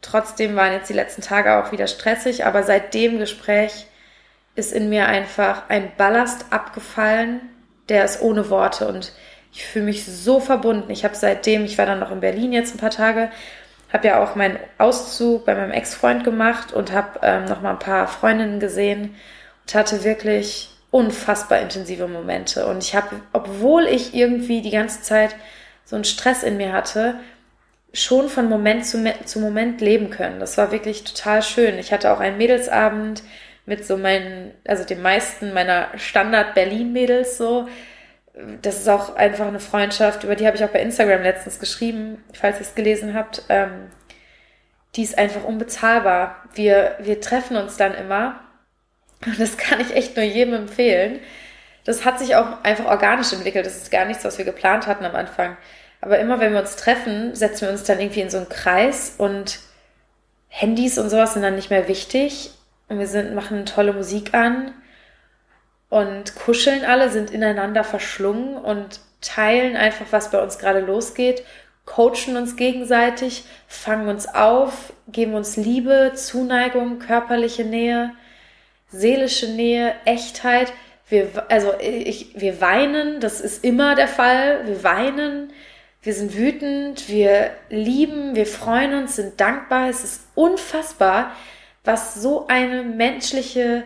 Trotzdem waren jetzt die letzten Tage auch wieder stressig, aber seit dem Gespräch ist in mir einfach ein Ballast abgefallen, der ist ohne Worte und ich fühle mich so verbunden. Ich habe seitdem, ich war dann noch in Berlin jetzt ein paar Tage, habe ja auch meinen Auszug bei meinem Ex-Freund gemacht und habe ähm, noch mal ein paar Freundinnen gesehen und hatte wirklich unfassbar intensive Momente. Und ich habe, obwohl ich irgendwie die ganze Zeit so einen Stress in mir hatte, schon von Moment zu, zu Moment leben können. Das war wirklich total schön. Ich hatte auch einen Mädelsabend mit so meinen, also den meisten meiner Standard-Berlin-Mädels so. Das ist auch einfach eine Freundschaft, über die habe ich auch bei Instagram letztens geschrieben, falls ihr es gelesen habt. Ähm, die ist einfach unbezahlbar. Wir, wir treffen uns dann immer. Und das kann ich echt nur jedem empfehlen. Das hat sich auch einfach organisch entwickelt. Das ist gar nichts, was wir geplant hatten am Anfang. Aber immer wenn wir uns treffen, setzen wir uns dann irgendwie in so einen Kreis und Handys und sowas sind dann nicht mehr wichtig. Und wir sind, machen tolle Musik an und kuscheln alle, sind ineinander verschlungen und teilen einfach, was bei uns gerade losgeht, coachen uns gegenseitig, fangen uns auf, geben uns Liebe, Zuneigung, körperliche Nähe, seelische Nähe, Echtheit. Wir, also ich, wir weinen, das ist immer der Fall. Wir weinen, wir sind wütend, wir lieben, wir freuen uns, sind dankbar. Es ist unfassbar, was so eine menschliche,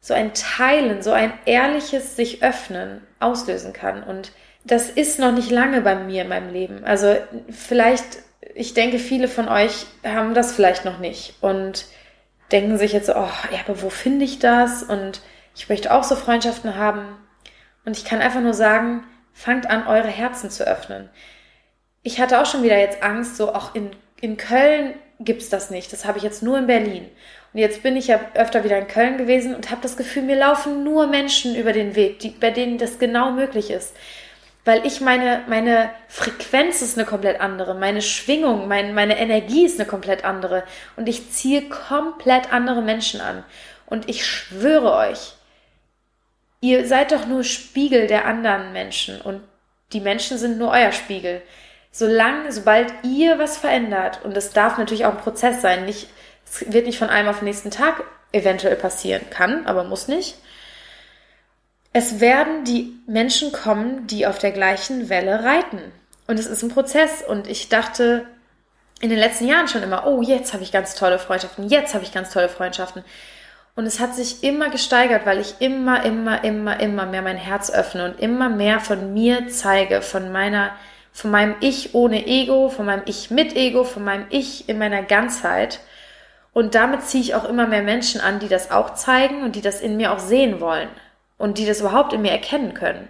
so ein Teilen, so ein ehrliches sich öffnen auslösen kann. Und das ist noch nicht lange bei mir in meinem Leben. Also vielleicht, ich denke, viele von euch haben das vielleicht noch nicht und denken sich jetzt so, oh, ja, aber wo finde ich das? Und ich möchte auch so Freundschaften haben. Und ich kann einfach nur sagen, fangt an, eure Herzen zu öffnen. Ich hatte auch schon wieder jetzt Angst, so auch in, in Köln gibt's das nicht. Das habe ich jetzt nur in Berlin. Und jetzt bin ich ja öfter wieder in Köln gewesen und habe das Gefühl, mir laufen nur Menschen über den Weg, die, bei denen das genau möglich ist. Weil ich meine, meine Frequenz ist eine komplett andere, meine Schwingung, mein, meine Energie ist eine komplett andere. Und ich ziehe komplett andere Menschen an. Und ich schwöre euch, ihr seid doch nur Spiegel der anderen Menschen und die Menschen sind nur euer Spiegel solange, sobald ihr was verändert, und das darf natürlich auch ein Prozess sein, nicht, es wird nicht von einem auf den nächsten Tag eventuell passieren, kann, aber muss nicht. Es werden die Menschen kommen, die auf der gleichen Welle reiten. Und es ist ein Prozess. Und ich dachte in den letzten Jahren schon immer, oh, jetzt habe ich ganz tolle Freundschaften, jetzt habe ich ganz tolle Freundschaften. Und es hat sich immer gesteigert, weil ich immer, immer, immer, immer mehr mein Herz öffne und immer mehr von mir zeige, von meiner von meinem Ich ohne Ego, von meinem Ich mit Ego, von meinem Ich in meiner Ganzheit. Und damit ziehe ich auch immer mehr Menschen an, die das auch zeigen und die das in mir auch sehen wollen und die das überhaupt in mir erkennen können.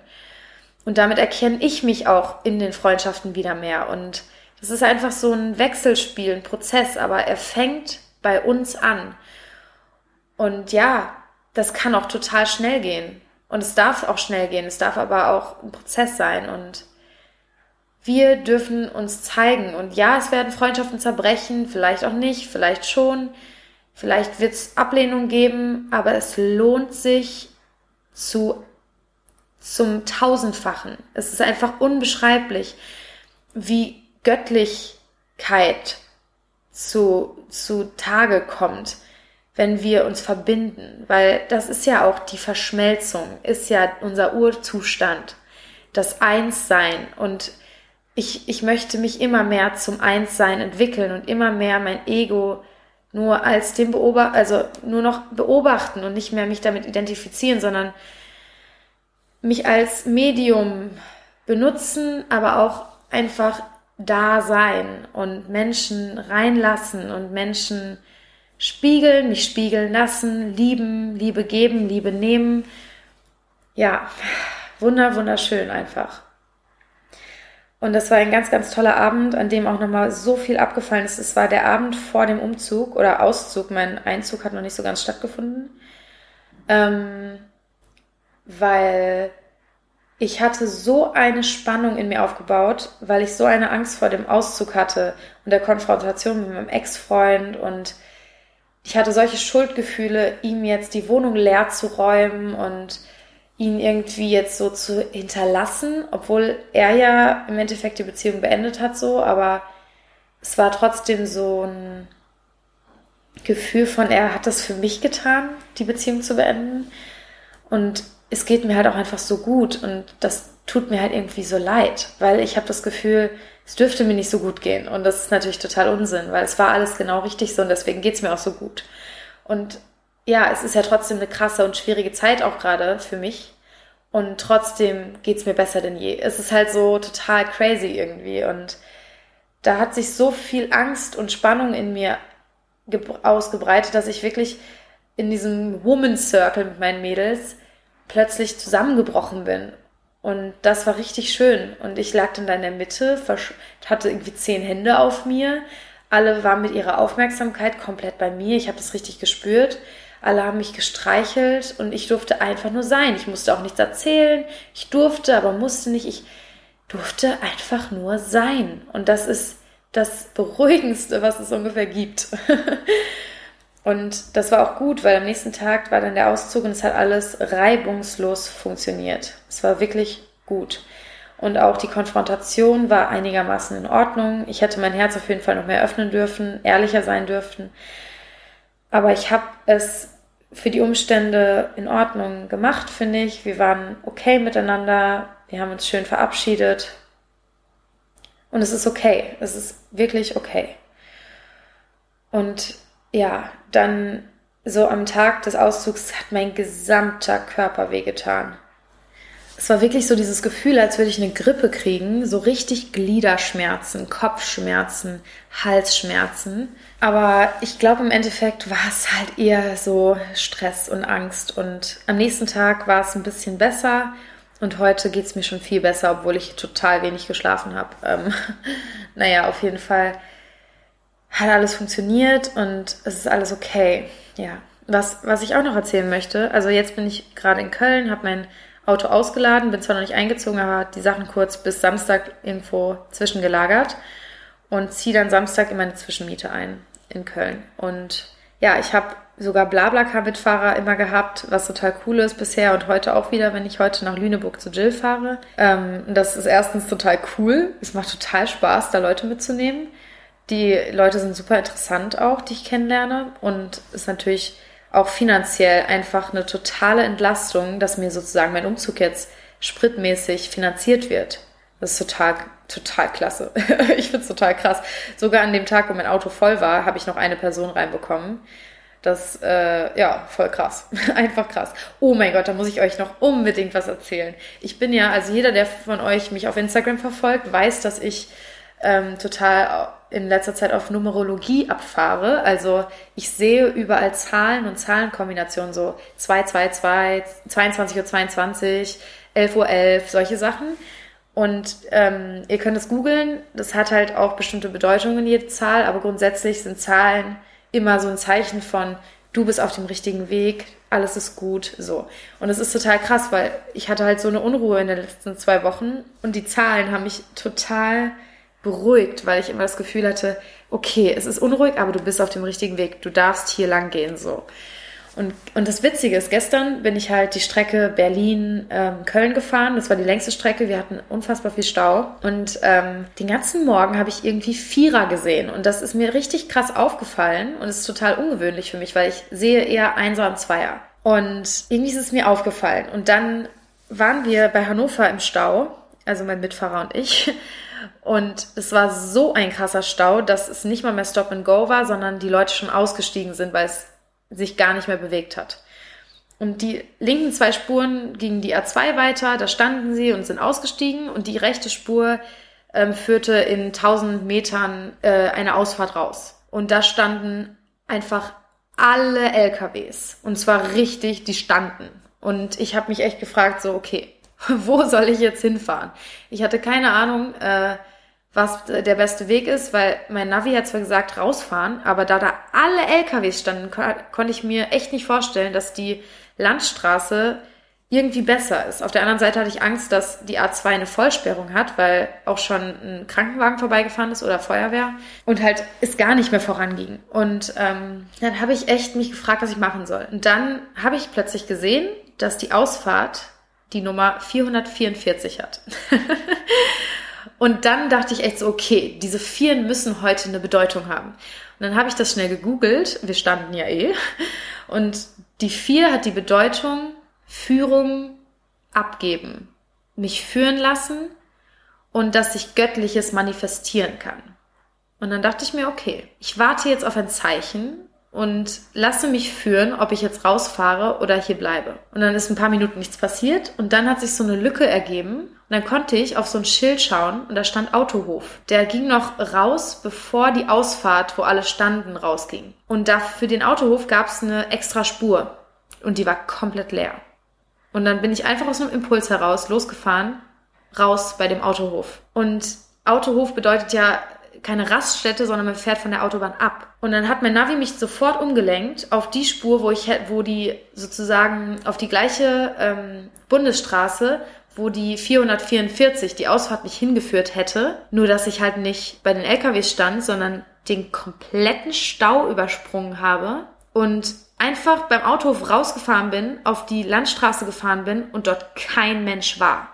Und damit erkenne ich mich auch in den Freundschaften wieder mehr. Und das ist einfach so ein Wechselspiel, ein Prozess, aber er fängt bei uns an. Und ja, das kann auch total schnell gehen. Und es darf auch schnell gehen. Es darf aber auch ein Prozess sein. Und wir dürfen uns zeigen. Und ja, es werden Freundschaften zerbrechen, vielleicht auch nicht, vielleicht schon. Vielleicht wird es Ablehnung geben, aber es lohnt sich zu, zum Tausendfachen. Es ist einfach unbeschreiblich, wie Göttlichkeit zu, zu Tage kommt, wenn wir uns verbinden. Weil das ist ja auch die Verschmelzung, ist ja unser Urzustand, das Einssein und ich, ich möchte mich immer mehr zum Einssein entwickeln und immer mehr mein Ego nur als den Beobachter, also nur noch beobachten und nicht mehr mich damit identifizieren, sondern mich als Medium benutzen, aber auch einfach da sein und Menschen reinlassen und Menschen spiegeln, mich spiegeln lassen, lieben, Liebe geben, Liebe nehmen ja, wunder, wunderschön einfach. Und das war ein ganz, ganz toller Abend, an dem auch nochmal so viel abgefallen ist. Es war der Abend vor dem Umzug oder Auszug. Mein Einzug hat noch nicht so ganz stattgefunden. Ähm, weil ich hatte so eine Spannung in mir aufgebaut, weil ich so eine Angst vor dem Auszug hatte und der Konfrontation mit meinem Ex-Freund und ich hatte solche Schuldgefühle, ihm jetzt die Wohnung leer zu räumen und ihn irgendwie jetzt so zu hinterlassen, obwohl er ja im Endeffekt die Beziehung beendet hat, so, aber es war trotzdem so ein Gefühl von, er hat das für mich getan, die Beziehung zu beenden. Und es geht mir halt auch einfach so gut und das tut mir halt irgendwie so leid, weil ich habe das Gefühl, es dürfte mir nicht so gut gehen. Und das ist natürlich total Unsinn, weil es war alles genau richtig so und deswegen geht's mir auch so gut. Und ja, es ist ja trotzdem eine krasse und schwierige Zeit auch gerade für mich. Und trotzdem geht's mir besser denn je. Es ist halt so total crazy irgendwie. Und da hat sich so viel Angst und Spannung in mir ausgebreitet, dass ich wirklich in diesem Woman Circle mit meinen Mädels plötzlich zusammengebrochen bin. Und das war richtig schön. Und ich lag dann da in der Mitte, hatte irgendwie zehn Hände auf mir, alle waren mit ihrer Aufmerksamkeit komplett bei mir. Ich habe das richtig gespürt. Alle haben mich gestreichelt und ich durfte einfach nur sein. Ich musste auch nichts erzählen. Ich durfte, aber musste nicht. Ich durfte einfach nur sein. Und das ist das Beruhigendste, was es ungefähr gibt. und das war auch gut, weil am nächsten Tag war dann der Auszug und es hat alles reibungslos funktioniert. Es war wirklich gut. Und auch die Konfrontation war einigermaßen in Ordnung. Ich hätte mein Herz auf jeden Fall noch mehr öffnen dürfen, ehrlicher sein dürfen. Aber ich habe es für die Umstände in Ordnung gemacht, finde ich. Wir waren okay miteinander. Wir haben uns schön verabschiedet. Und es ist okay. Es ist wirklich okay. Und ja, dann so am Tag des Auszugs hat mein gesamter Körper wehgetan es war wirklich so dieses Gefühl, als würde ich eine Grippe kriegen, so richtig Gliederschmerzen, Kopfschmerzen, Halsschmerzen. Aber ich glaube, im Endeffekt war es halt eher so Stress und Angst. Und am nächsten Tag war es ein bisschen besser. Und heute geht es mir schon viel besser, obwohl ich total wenig geschlafen habe. Ähm, naja, auf jeden Fall hat alles funktioniert und es ist alles okay. Ja. Was, was ich auch noch erzählen möchte, also jetzt bin ich gerade in Köln, habe mein Auto ausgeladen, bin zwar noch nicht eingezogen, aber die Sachen kurz bis Samstag irgendwo zwischengelagert und ziehe dann Samstag in meine Zwischenmiete ein in Köln. Und ja, ich habe sogar Blablacar-Mitfahrer immer gehabt, was total cool ist bisher und heute auch wieder, wenn ich heute nach Lüneburg zu Jill fahre. Ähm, das ist erstens total cool. Es macht total Spaß, da Leute mitzunehmen. Die Leute sind super interessant auch, die ich kennenlerne und ist natürlich auch finanziell einfach eine totale Entlastung, dass mir sozusagen mein Umzug jetzt spritmäßig finanziert wird. Das ist total, total klasse. ich finde es total krass. Sogar an dem Tag, wo mein Auto voll war, habe ich noch eine Person reinbekommen. Das, äh, ja, voll krass. Einfach krass. Oh mein Gott, da muss ich euch noch unbedingt was erzählen. Ich bin ja, also jeder, der von euch mich auf Instagram verfolgt, weiß, dass ich ähm, total in letzter Zeit auf Numerologie abfahre. Also ich sehe überall Zahlen und Zahlenkombinationen, so 222, 22 Uhr 22, 11 Uhr 11, solche Sachen. Und ähm, ihr könnt es googeln, das hat halt auch bestimmte Bedeutungen, jede Zahl, aber grundsätzlich sind Zahlen immer so ein Zeichen von, du bist auf dem richtigen Weg, alles ist gut, so. Und es ist total krass, weil ich hatte halt so eine Unruhe in den letzten zwei Wochen und die Zahlen haben mich total beruhigt, weil ich immer das Gefühl hatte, okay, es ist unruhig, aber du bist auf dem richtigen Weg, du darfst hier lang gehen, so. Und, und das Witzige ist, gestern bin ich halt die Strecke Berlin-Köln ähm, gefahren. Das war die längste Strecke. Wir hatten unfassbar viel Stau. Und ähm, den ganzen Morgen habe ich irgendwie Vierer gesehen. Und das ist mir richtig krass aufgefallen. Und es ist total ungewöhnlich für mich, weil ich sehe eher Einser und Zweier. Und irgendwie ist es mir aufgefallen. Und dann waren wir bei Hannover im Stau, also mein Mitfahrer und ich. Und es war so ein krasser Stau, dass es nicht mal mehr Stop and Go war, sondern die Leute schon ausgestiegen sind, weil es sich gar nicht mehr bewegt hat. Und die linken zwei Spuren gingen die A2 weiter, da standen sie und sind ausgestiegen und die rechte Spur ähm, führte in 1000 Metern äh, eine Ausfahrt raus. Und da standen einfach alle LKWs. Und zwar richtig, die standen. Und ich habe mich echt gefragt, so, okay, wo soll ich jetzt hinfahren? Ich hatte keine Ahnung, äh, was der beste Weg ist, weil mein Navi hat zwar gesagt, rausfahren, aber da da alle LKWs standen, kon konnte ich mir echt nicht vorstellen, dass die Landstraße irgendwie besser ist. Auf der anderen Seite hatte ich Angst, dass die A2 eine Vollsperrung hat, weil auch schon ein Krankenwagen vorbeigefahren ist oder Feuerwehr und halt es gar nicht mehr voranging. Und ähm, dann habe ich echt mich gefragt, was ich machen soll. Und dann habe ich plötzlich gesehen, dass die Ausfahrt die Nummer 444 hat. und dann dachte ich echt so, okay, diese Vieren müssen heute eine Bedeutung haben. Und dann habe ich das schnell gegoogelt. Wir standen ja eh. Und die Vier hat die Bedeutung Führung abgeben, mich führen lassen und dass sich Göttliches manifestieren kann. Und dann dachte ich mir, okay, ich warte jetzt auf ein Zeichen und lasse mich führen, ob ich jetzt rausfahre oder hier bleibe. Und dann ist ein paar Minuten nichts passiert und dann hat sich so eine Lücke ergeben und dann konnte ich auf so ein Schild schauen und da stand Autohof. Der ging noch raus, bevor die Ausfahrt, wo alle standen, rausging. Und da für den Autohof gab es eine extra Spur und die war komplett leer. Und dann bin ich einfach aus einem Impuls heraus losgefahren, raus bei dem Autohof. Und Autohof bedeutet ja keine Raststätte, sondern man fährt von der Autobahn ab. Und dann hat mein Navi mich sofort umgelenkt auf die Spur, wo ich, wo die sozusagen auf die gleiche ähm, Bundesstraße, wo die 444 die Ausfahrt mich hingeführt hätte. Nur, dass ich halt nicht bei den LKWs stand, sondern den kompletten Stau übersprungen habe und einfach beim Autohof rausgefahren bin, auf die Landstraße gefahren bin und dort kein Mensch war.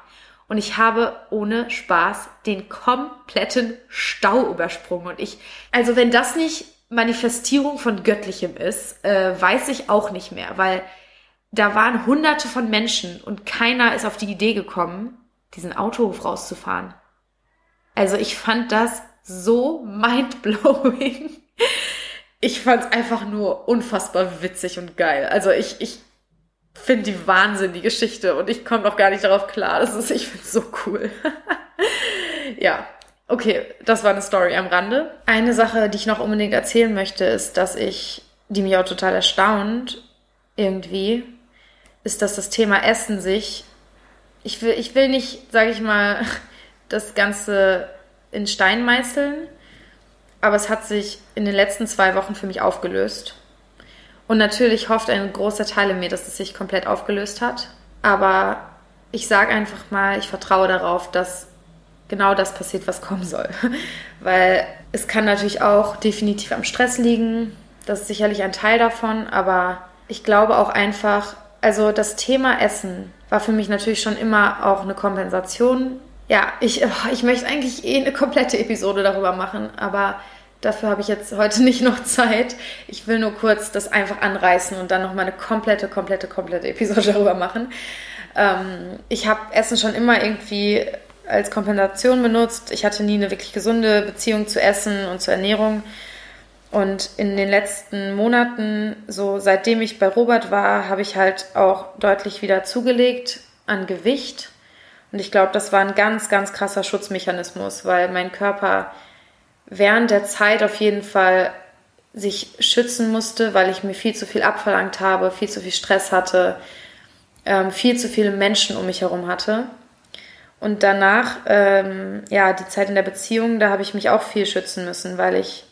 Und ich habe ohne Spaß den kompletten Stau übersprungen. Und ich, also wenn das nicht Manifestierung von Göttlichem ist, äh, weiß ich auch nicht mehr, weil da waren hunderte von Menschen und keiner ist auf die Idee gekommen, diesen Autohof rauszufahren. Also ich fand das so mindblowing ich fand es einfach nur unfassbar witzig und geil. Also ich, ich finde die Wahnsinn, die Geschichte. Und ich komme noch gar nicht darauf klar. Das ist, ich finde es so cool. ja. Okay, das war eine Story am Rande. Eine Sache, die ich noch unbedingt erzählen möchte, ist, dass ich, die mich auch total erstaunt, irgendwie, ist, dass das Thema Essen sich, ich will, ich will nicht, sage ich mal, das Ganze in Stein meißeln, aber es hat sich in den letzten zwei Wochen für mich aufgelöst. Und natürlich hofft ein großer Teil in mir, dass es sich komplett aufgelöst hat. Aber ich sage einfach mal, ich vertraue darauf, dass genau das passiert, was kommen soll. Weil es kann natürlich auch definitiv am Stress liegen. Das ist sicherlich ein Teil davon. Aber ich glaube auch einfach, also das Thema Essen war für mich natürlich schon immer auch eine Kompensation. Ja, ich, ich möchte eigentlich eh eine komplette Episode darüber machen, aber Dafür habe ich jetzt heute nicht noch Zeit. Ich will nur kurz das einfach anreißen und dann noch mal eine komplette, komplette, komplette Episode darüber machen. Ähm, ich habe Essen schon immer irgendwie als Kompensation benutzt. Ich hatte nie eine wirklich gesunde Beziehung zu Essen und zur Ernährung. Und in den letzten Monaten, so seitdem ich bei Robert war, habe ich halt auch deutlich wieder zugelegt an Gewicht. Und ich glaube, das war ein ganz, ganz krasser Schutzmechanismus, weil mein Körper während der Zeit auf jeden Fall sich schützen musste, weil ich mir viel zu viel abverlangt habe, viel zu viel Stress hatte, ähm, viel zu viele Menschen um mich herum hatte. Und danach, ähm, ja, die Zeit in der Beziehung, da habe ich mich auch viel schützen müssen, weil ich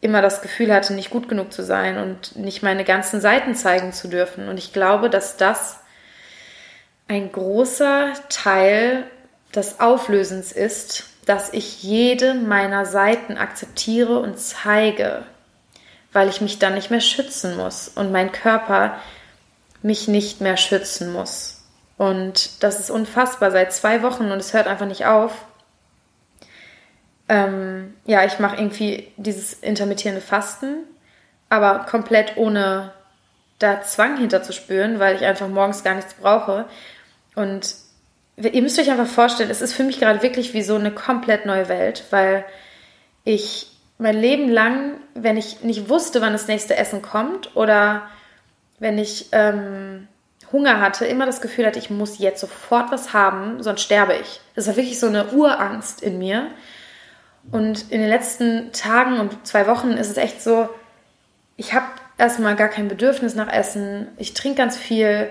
immer das Gefühl hatte, nicht gut genug zu sein und nicht meine ganzen Seiten zeigen zu dürfen. Und ich glaube, dass das ein großer Teil des Auflösens ist, dass ich jede meiner Seiten akzeptiere und zeige, weil ich mich dann nicht mehr schützen muss und mein Körper mich nicht mehr schützen muss. Und das ist unfassbar seit zwei Wochen und es hört einfach nicht auf. Ähm, ja, ich mache irgendwie dieses intermittierende Fasten, aber komplett ohne da Zwang hinterzuspüren, weil ich einfach morgens gar nichts brauche. Und ihr müsst euch einfach vorstellen, es ist für mich gerade wirklich wie so eine komplett neue Welt, weil ich mein Leben lang, wenn ich nicht wusste, wann das nächste Essen kommt oder wenn ich ähm, Hunger hatte, immer das Gefühl hatte, ich muss jetzt sofort was haben, sonst sterbe ich. Das war wirklich so eine Urangst in mir. Und in den letzten Tagen und zwei Wochen ist es echt so, ich habe erstmal gar kein Bedürfnis nach Essen. Ich trinke ganz viel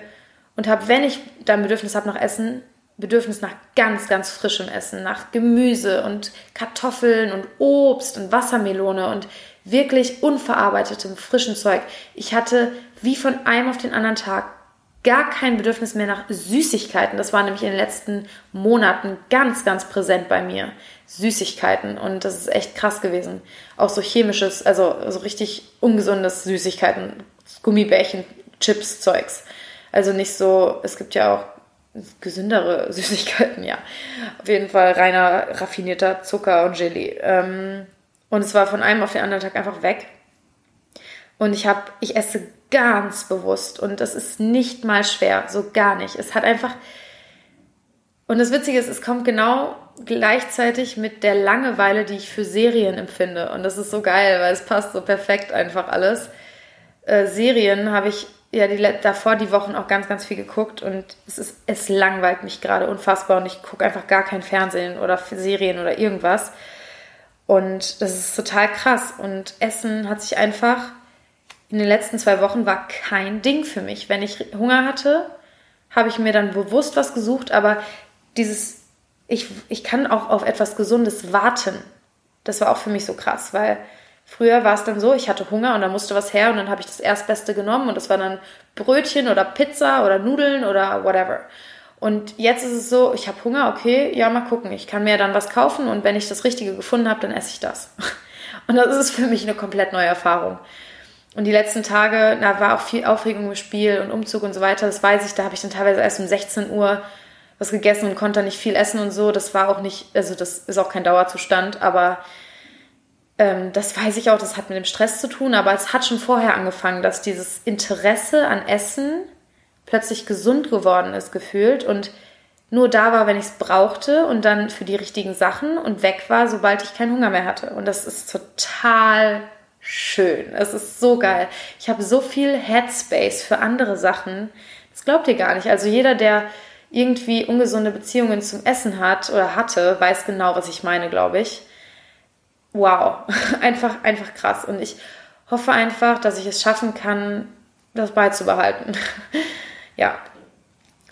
und habe, wenn ich dann Bedürfnis habe nach Essen, Bedürfnis nach ganz, ganz frischem Essen, nach Gemüse und Kartoffeln und Obst und Wassermelone und wirklich unverarbeitetem, frischen Zeug. Ich hatte wie von einem auf den anderen Tag gar kein Bedürfnis mehr nach Süßigkeiten. Das war nämlich in den letzten Monaten ganz, ganz präsent bei mir. Süßigkeiten. Und das ist echt krass gewesen. Auch so chemisches, also so richtig ungesundes Süßigkeiten, Gummibärchen, Chips, Zeugs. Also nicht so, es gibt ja auch gesündere Süßigkeiten, ja. Auf jeden Fall reiner raffinierter Zucker und Gelee. Ähm, und es war von einem auf den anderen Tag einfach weg. Und ich habe, ich esse ganz bewusst und das ist nicht mal schwer, so gar nicht. Es hat einfach, und das Witzige ist, es kommt genau gleichzeitig mit der Langeweile, die ich für Serien empfinde. Und das ist so geil, weil es passt so perfekt einfach alles. Äh, Serien habe ich ja die, davor die Wochen auch ganz, ganz viel geguckt und es, ist, es langweilt mich gerade unfassbar und ich gucke einfach gar kein Fernsehen oder Serien oder irgendwas. Und das ist total krass. Und Essen hat sich einfach in den letzten zwei Wochen war kein Ding für mich. Wenn ich Hunger hatte, habe ich mir dann bewusst was gesucht, aber dieses, ich, ich kann auch auf etwas Gesundes warten. Das war auch für mich so krass, weil früher war es dann so, ich hatte Hunger und da musste was her und dann habe ich das Erstbeste genommen und das war dann Brötchen oder Pizza oder Nudeln oder whatever. Und jetzt ist es so, ich habe Hunger, okay, ja, mal gucken. Ich kann mir dann was kaufen und wenn ich das Richtige gefunden habe, dann esse ich das. Und das ist für mich eine komplett neue Erfahrung. Und die letzten Tage, da war auch viel Aufregung im Spiel und Umzug und so weiter. Das weiß ich, da habe ich dann teilweise erst um 16 Uhr was gegessen und konnte nicht viel essen und so. Das war auch nicht, also das ist auch kein Dauerzustand, aber ähm, das weiß ich auch, das hat mit dem Stress zu tun, aber es hat schon vorher angefangen, dass dieses Interesse an Essen plötzlich gesund geworden ist, gefühlt und nur da war, wenn ich es brauchte und dann für die richtigen Sachen und weg war, sobald ich keinen Hunger mehr hatte. Und das ist total schön. Es ist so geil. Ich habe so viel Headspace für andere Sachen. Das glaubt ihr gar nicht. Also jeder, der irgendwie ungesunde Beziehungen zum Essen hat oder hatte, weiß genau, was ich meine, glaube ich. Wow, einfach, einfach krass. Und ich hoffe einfach, dass ich es schaffen kann, das beizubehalten. ja.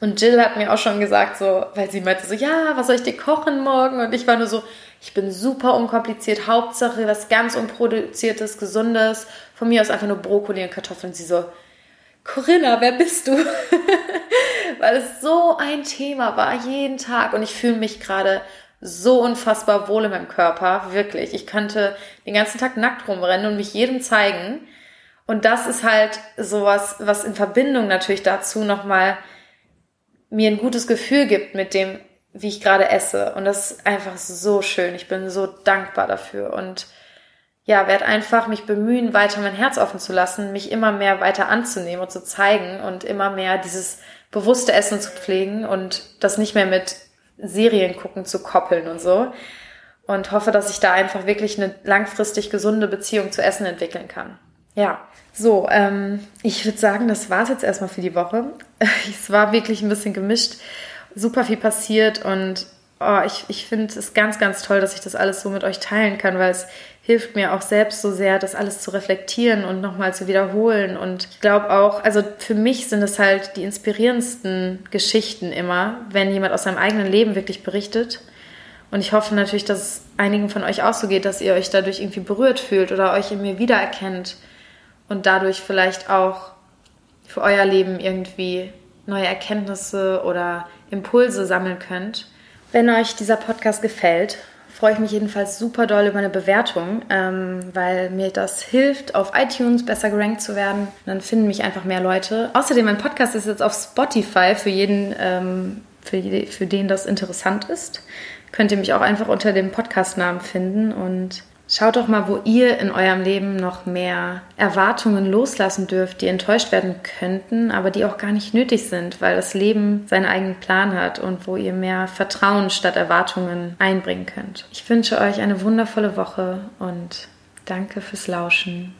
Und Jill hat mir auch schon gesagt, so, weil sie meinte so, ja, was soll ich dir kochen morgen? Und ich war nur so, ich bin super unkompliziert, Hauptsache was ganz unproduziertes, gesundes. Von mir aus einfach nur Brokkoli und Kartoffeln. Sie so, Corinna, wer bist du? Weil es so ein Thema war, jeden Tag. Und ich fühle mich gerade so unfassbar wohl in meinem Körper. Wirklich. Ich könnte den ganzen Tag nackt rumrennen und mich jedem zeigen. Und das ist halt sowas, was in Verbindung natürlich dazu nochmal mir ein gutes Gefühl gibt mit dem, wie ich gerade esse. Und das ist einfach so schön. Ich bin so dankbar dafür und ja, werde einfach mich bemühen, weiter mein Herz offen zu lassen, mich immer mehr weiter anzunehmen und zu zeigen und immer mehr dieses bewusste Essen zu pflegen und das nicht mehr mit Serien gucken zu koppeln und so. Und hoffe, dass ich da einfach wirklich eine langfristig gesunde Beziehung zu Essen entwickeln kann. Ja, so, ähm, ich würde sagen, das war's jetzt erstmal für die Woche. Es war wirklich ein bisschen gemischt super viel passiert und oh, ich, ich finde es ganz, ganz toll, dass ich das alles so mit euch teilen kann, weil es hilft mir auch selbst so sehr, das alles zu reflektieren und nochmal zu wiederholen. Und ich glaube auch, also für mich sind es halt die inspirierendsten Geschichten immer, wenn jemand aus seinem eigenen Leben wirklich berichtet. Und ich hoffe natürlich, dass es einigen von euch auch so geht, dass ihr euch dadurch irgendwie berührt fühlt oder euch in mir wiedererkennt und dadurch vielleicht auch für euer Leben irgendwie neue Erkenntnisse oder Impulse sammeln könnt. Wenn euch dieser Podcast gefällt, freue ich mich jedenfalls super doll über eine Bewertung, ähm, weil mir das hilft, auf iTunes besser gerankt zu werden. Dann finden mich einfach mehr Leute. Außerdem, mein Podcast ist jetzt auf Spotify für jeden, ähm, für, für den das interessant ist. Könnt ihr mich auch einfach unter dem Podcastnamen finden und Schaut doch mal, wo ihr in eurem Leben noch mehr Erwartungen loslassen dürft, die enttäuscht werden könnten, aber die auch gar nicht nötig sind, weil das Leben seinen eigenen Plan hat und wo ihr mehr Vertrauen statt Erwartungen einbringen könnt. Ich wünsche euch eine wundervolle Woche und danke fürs Lauschen.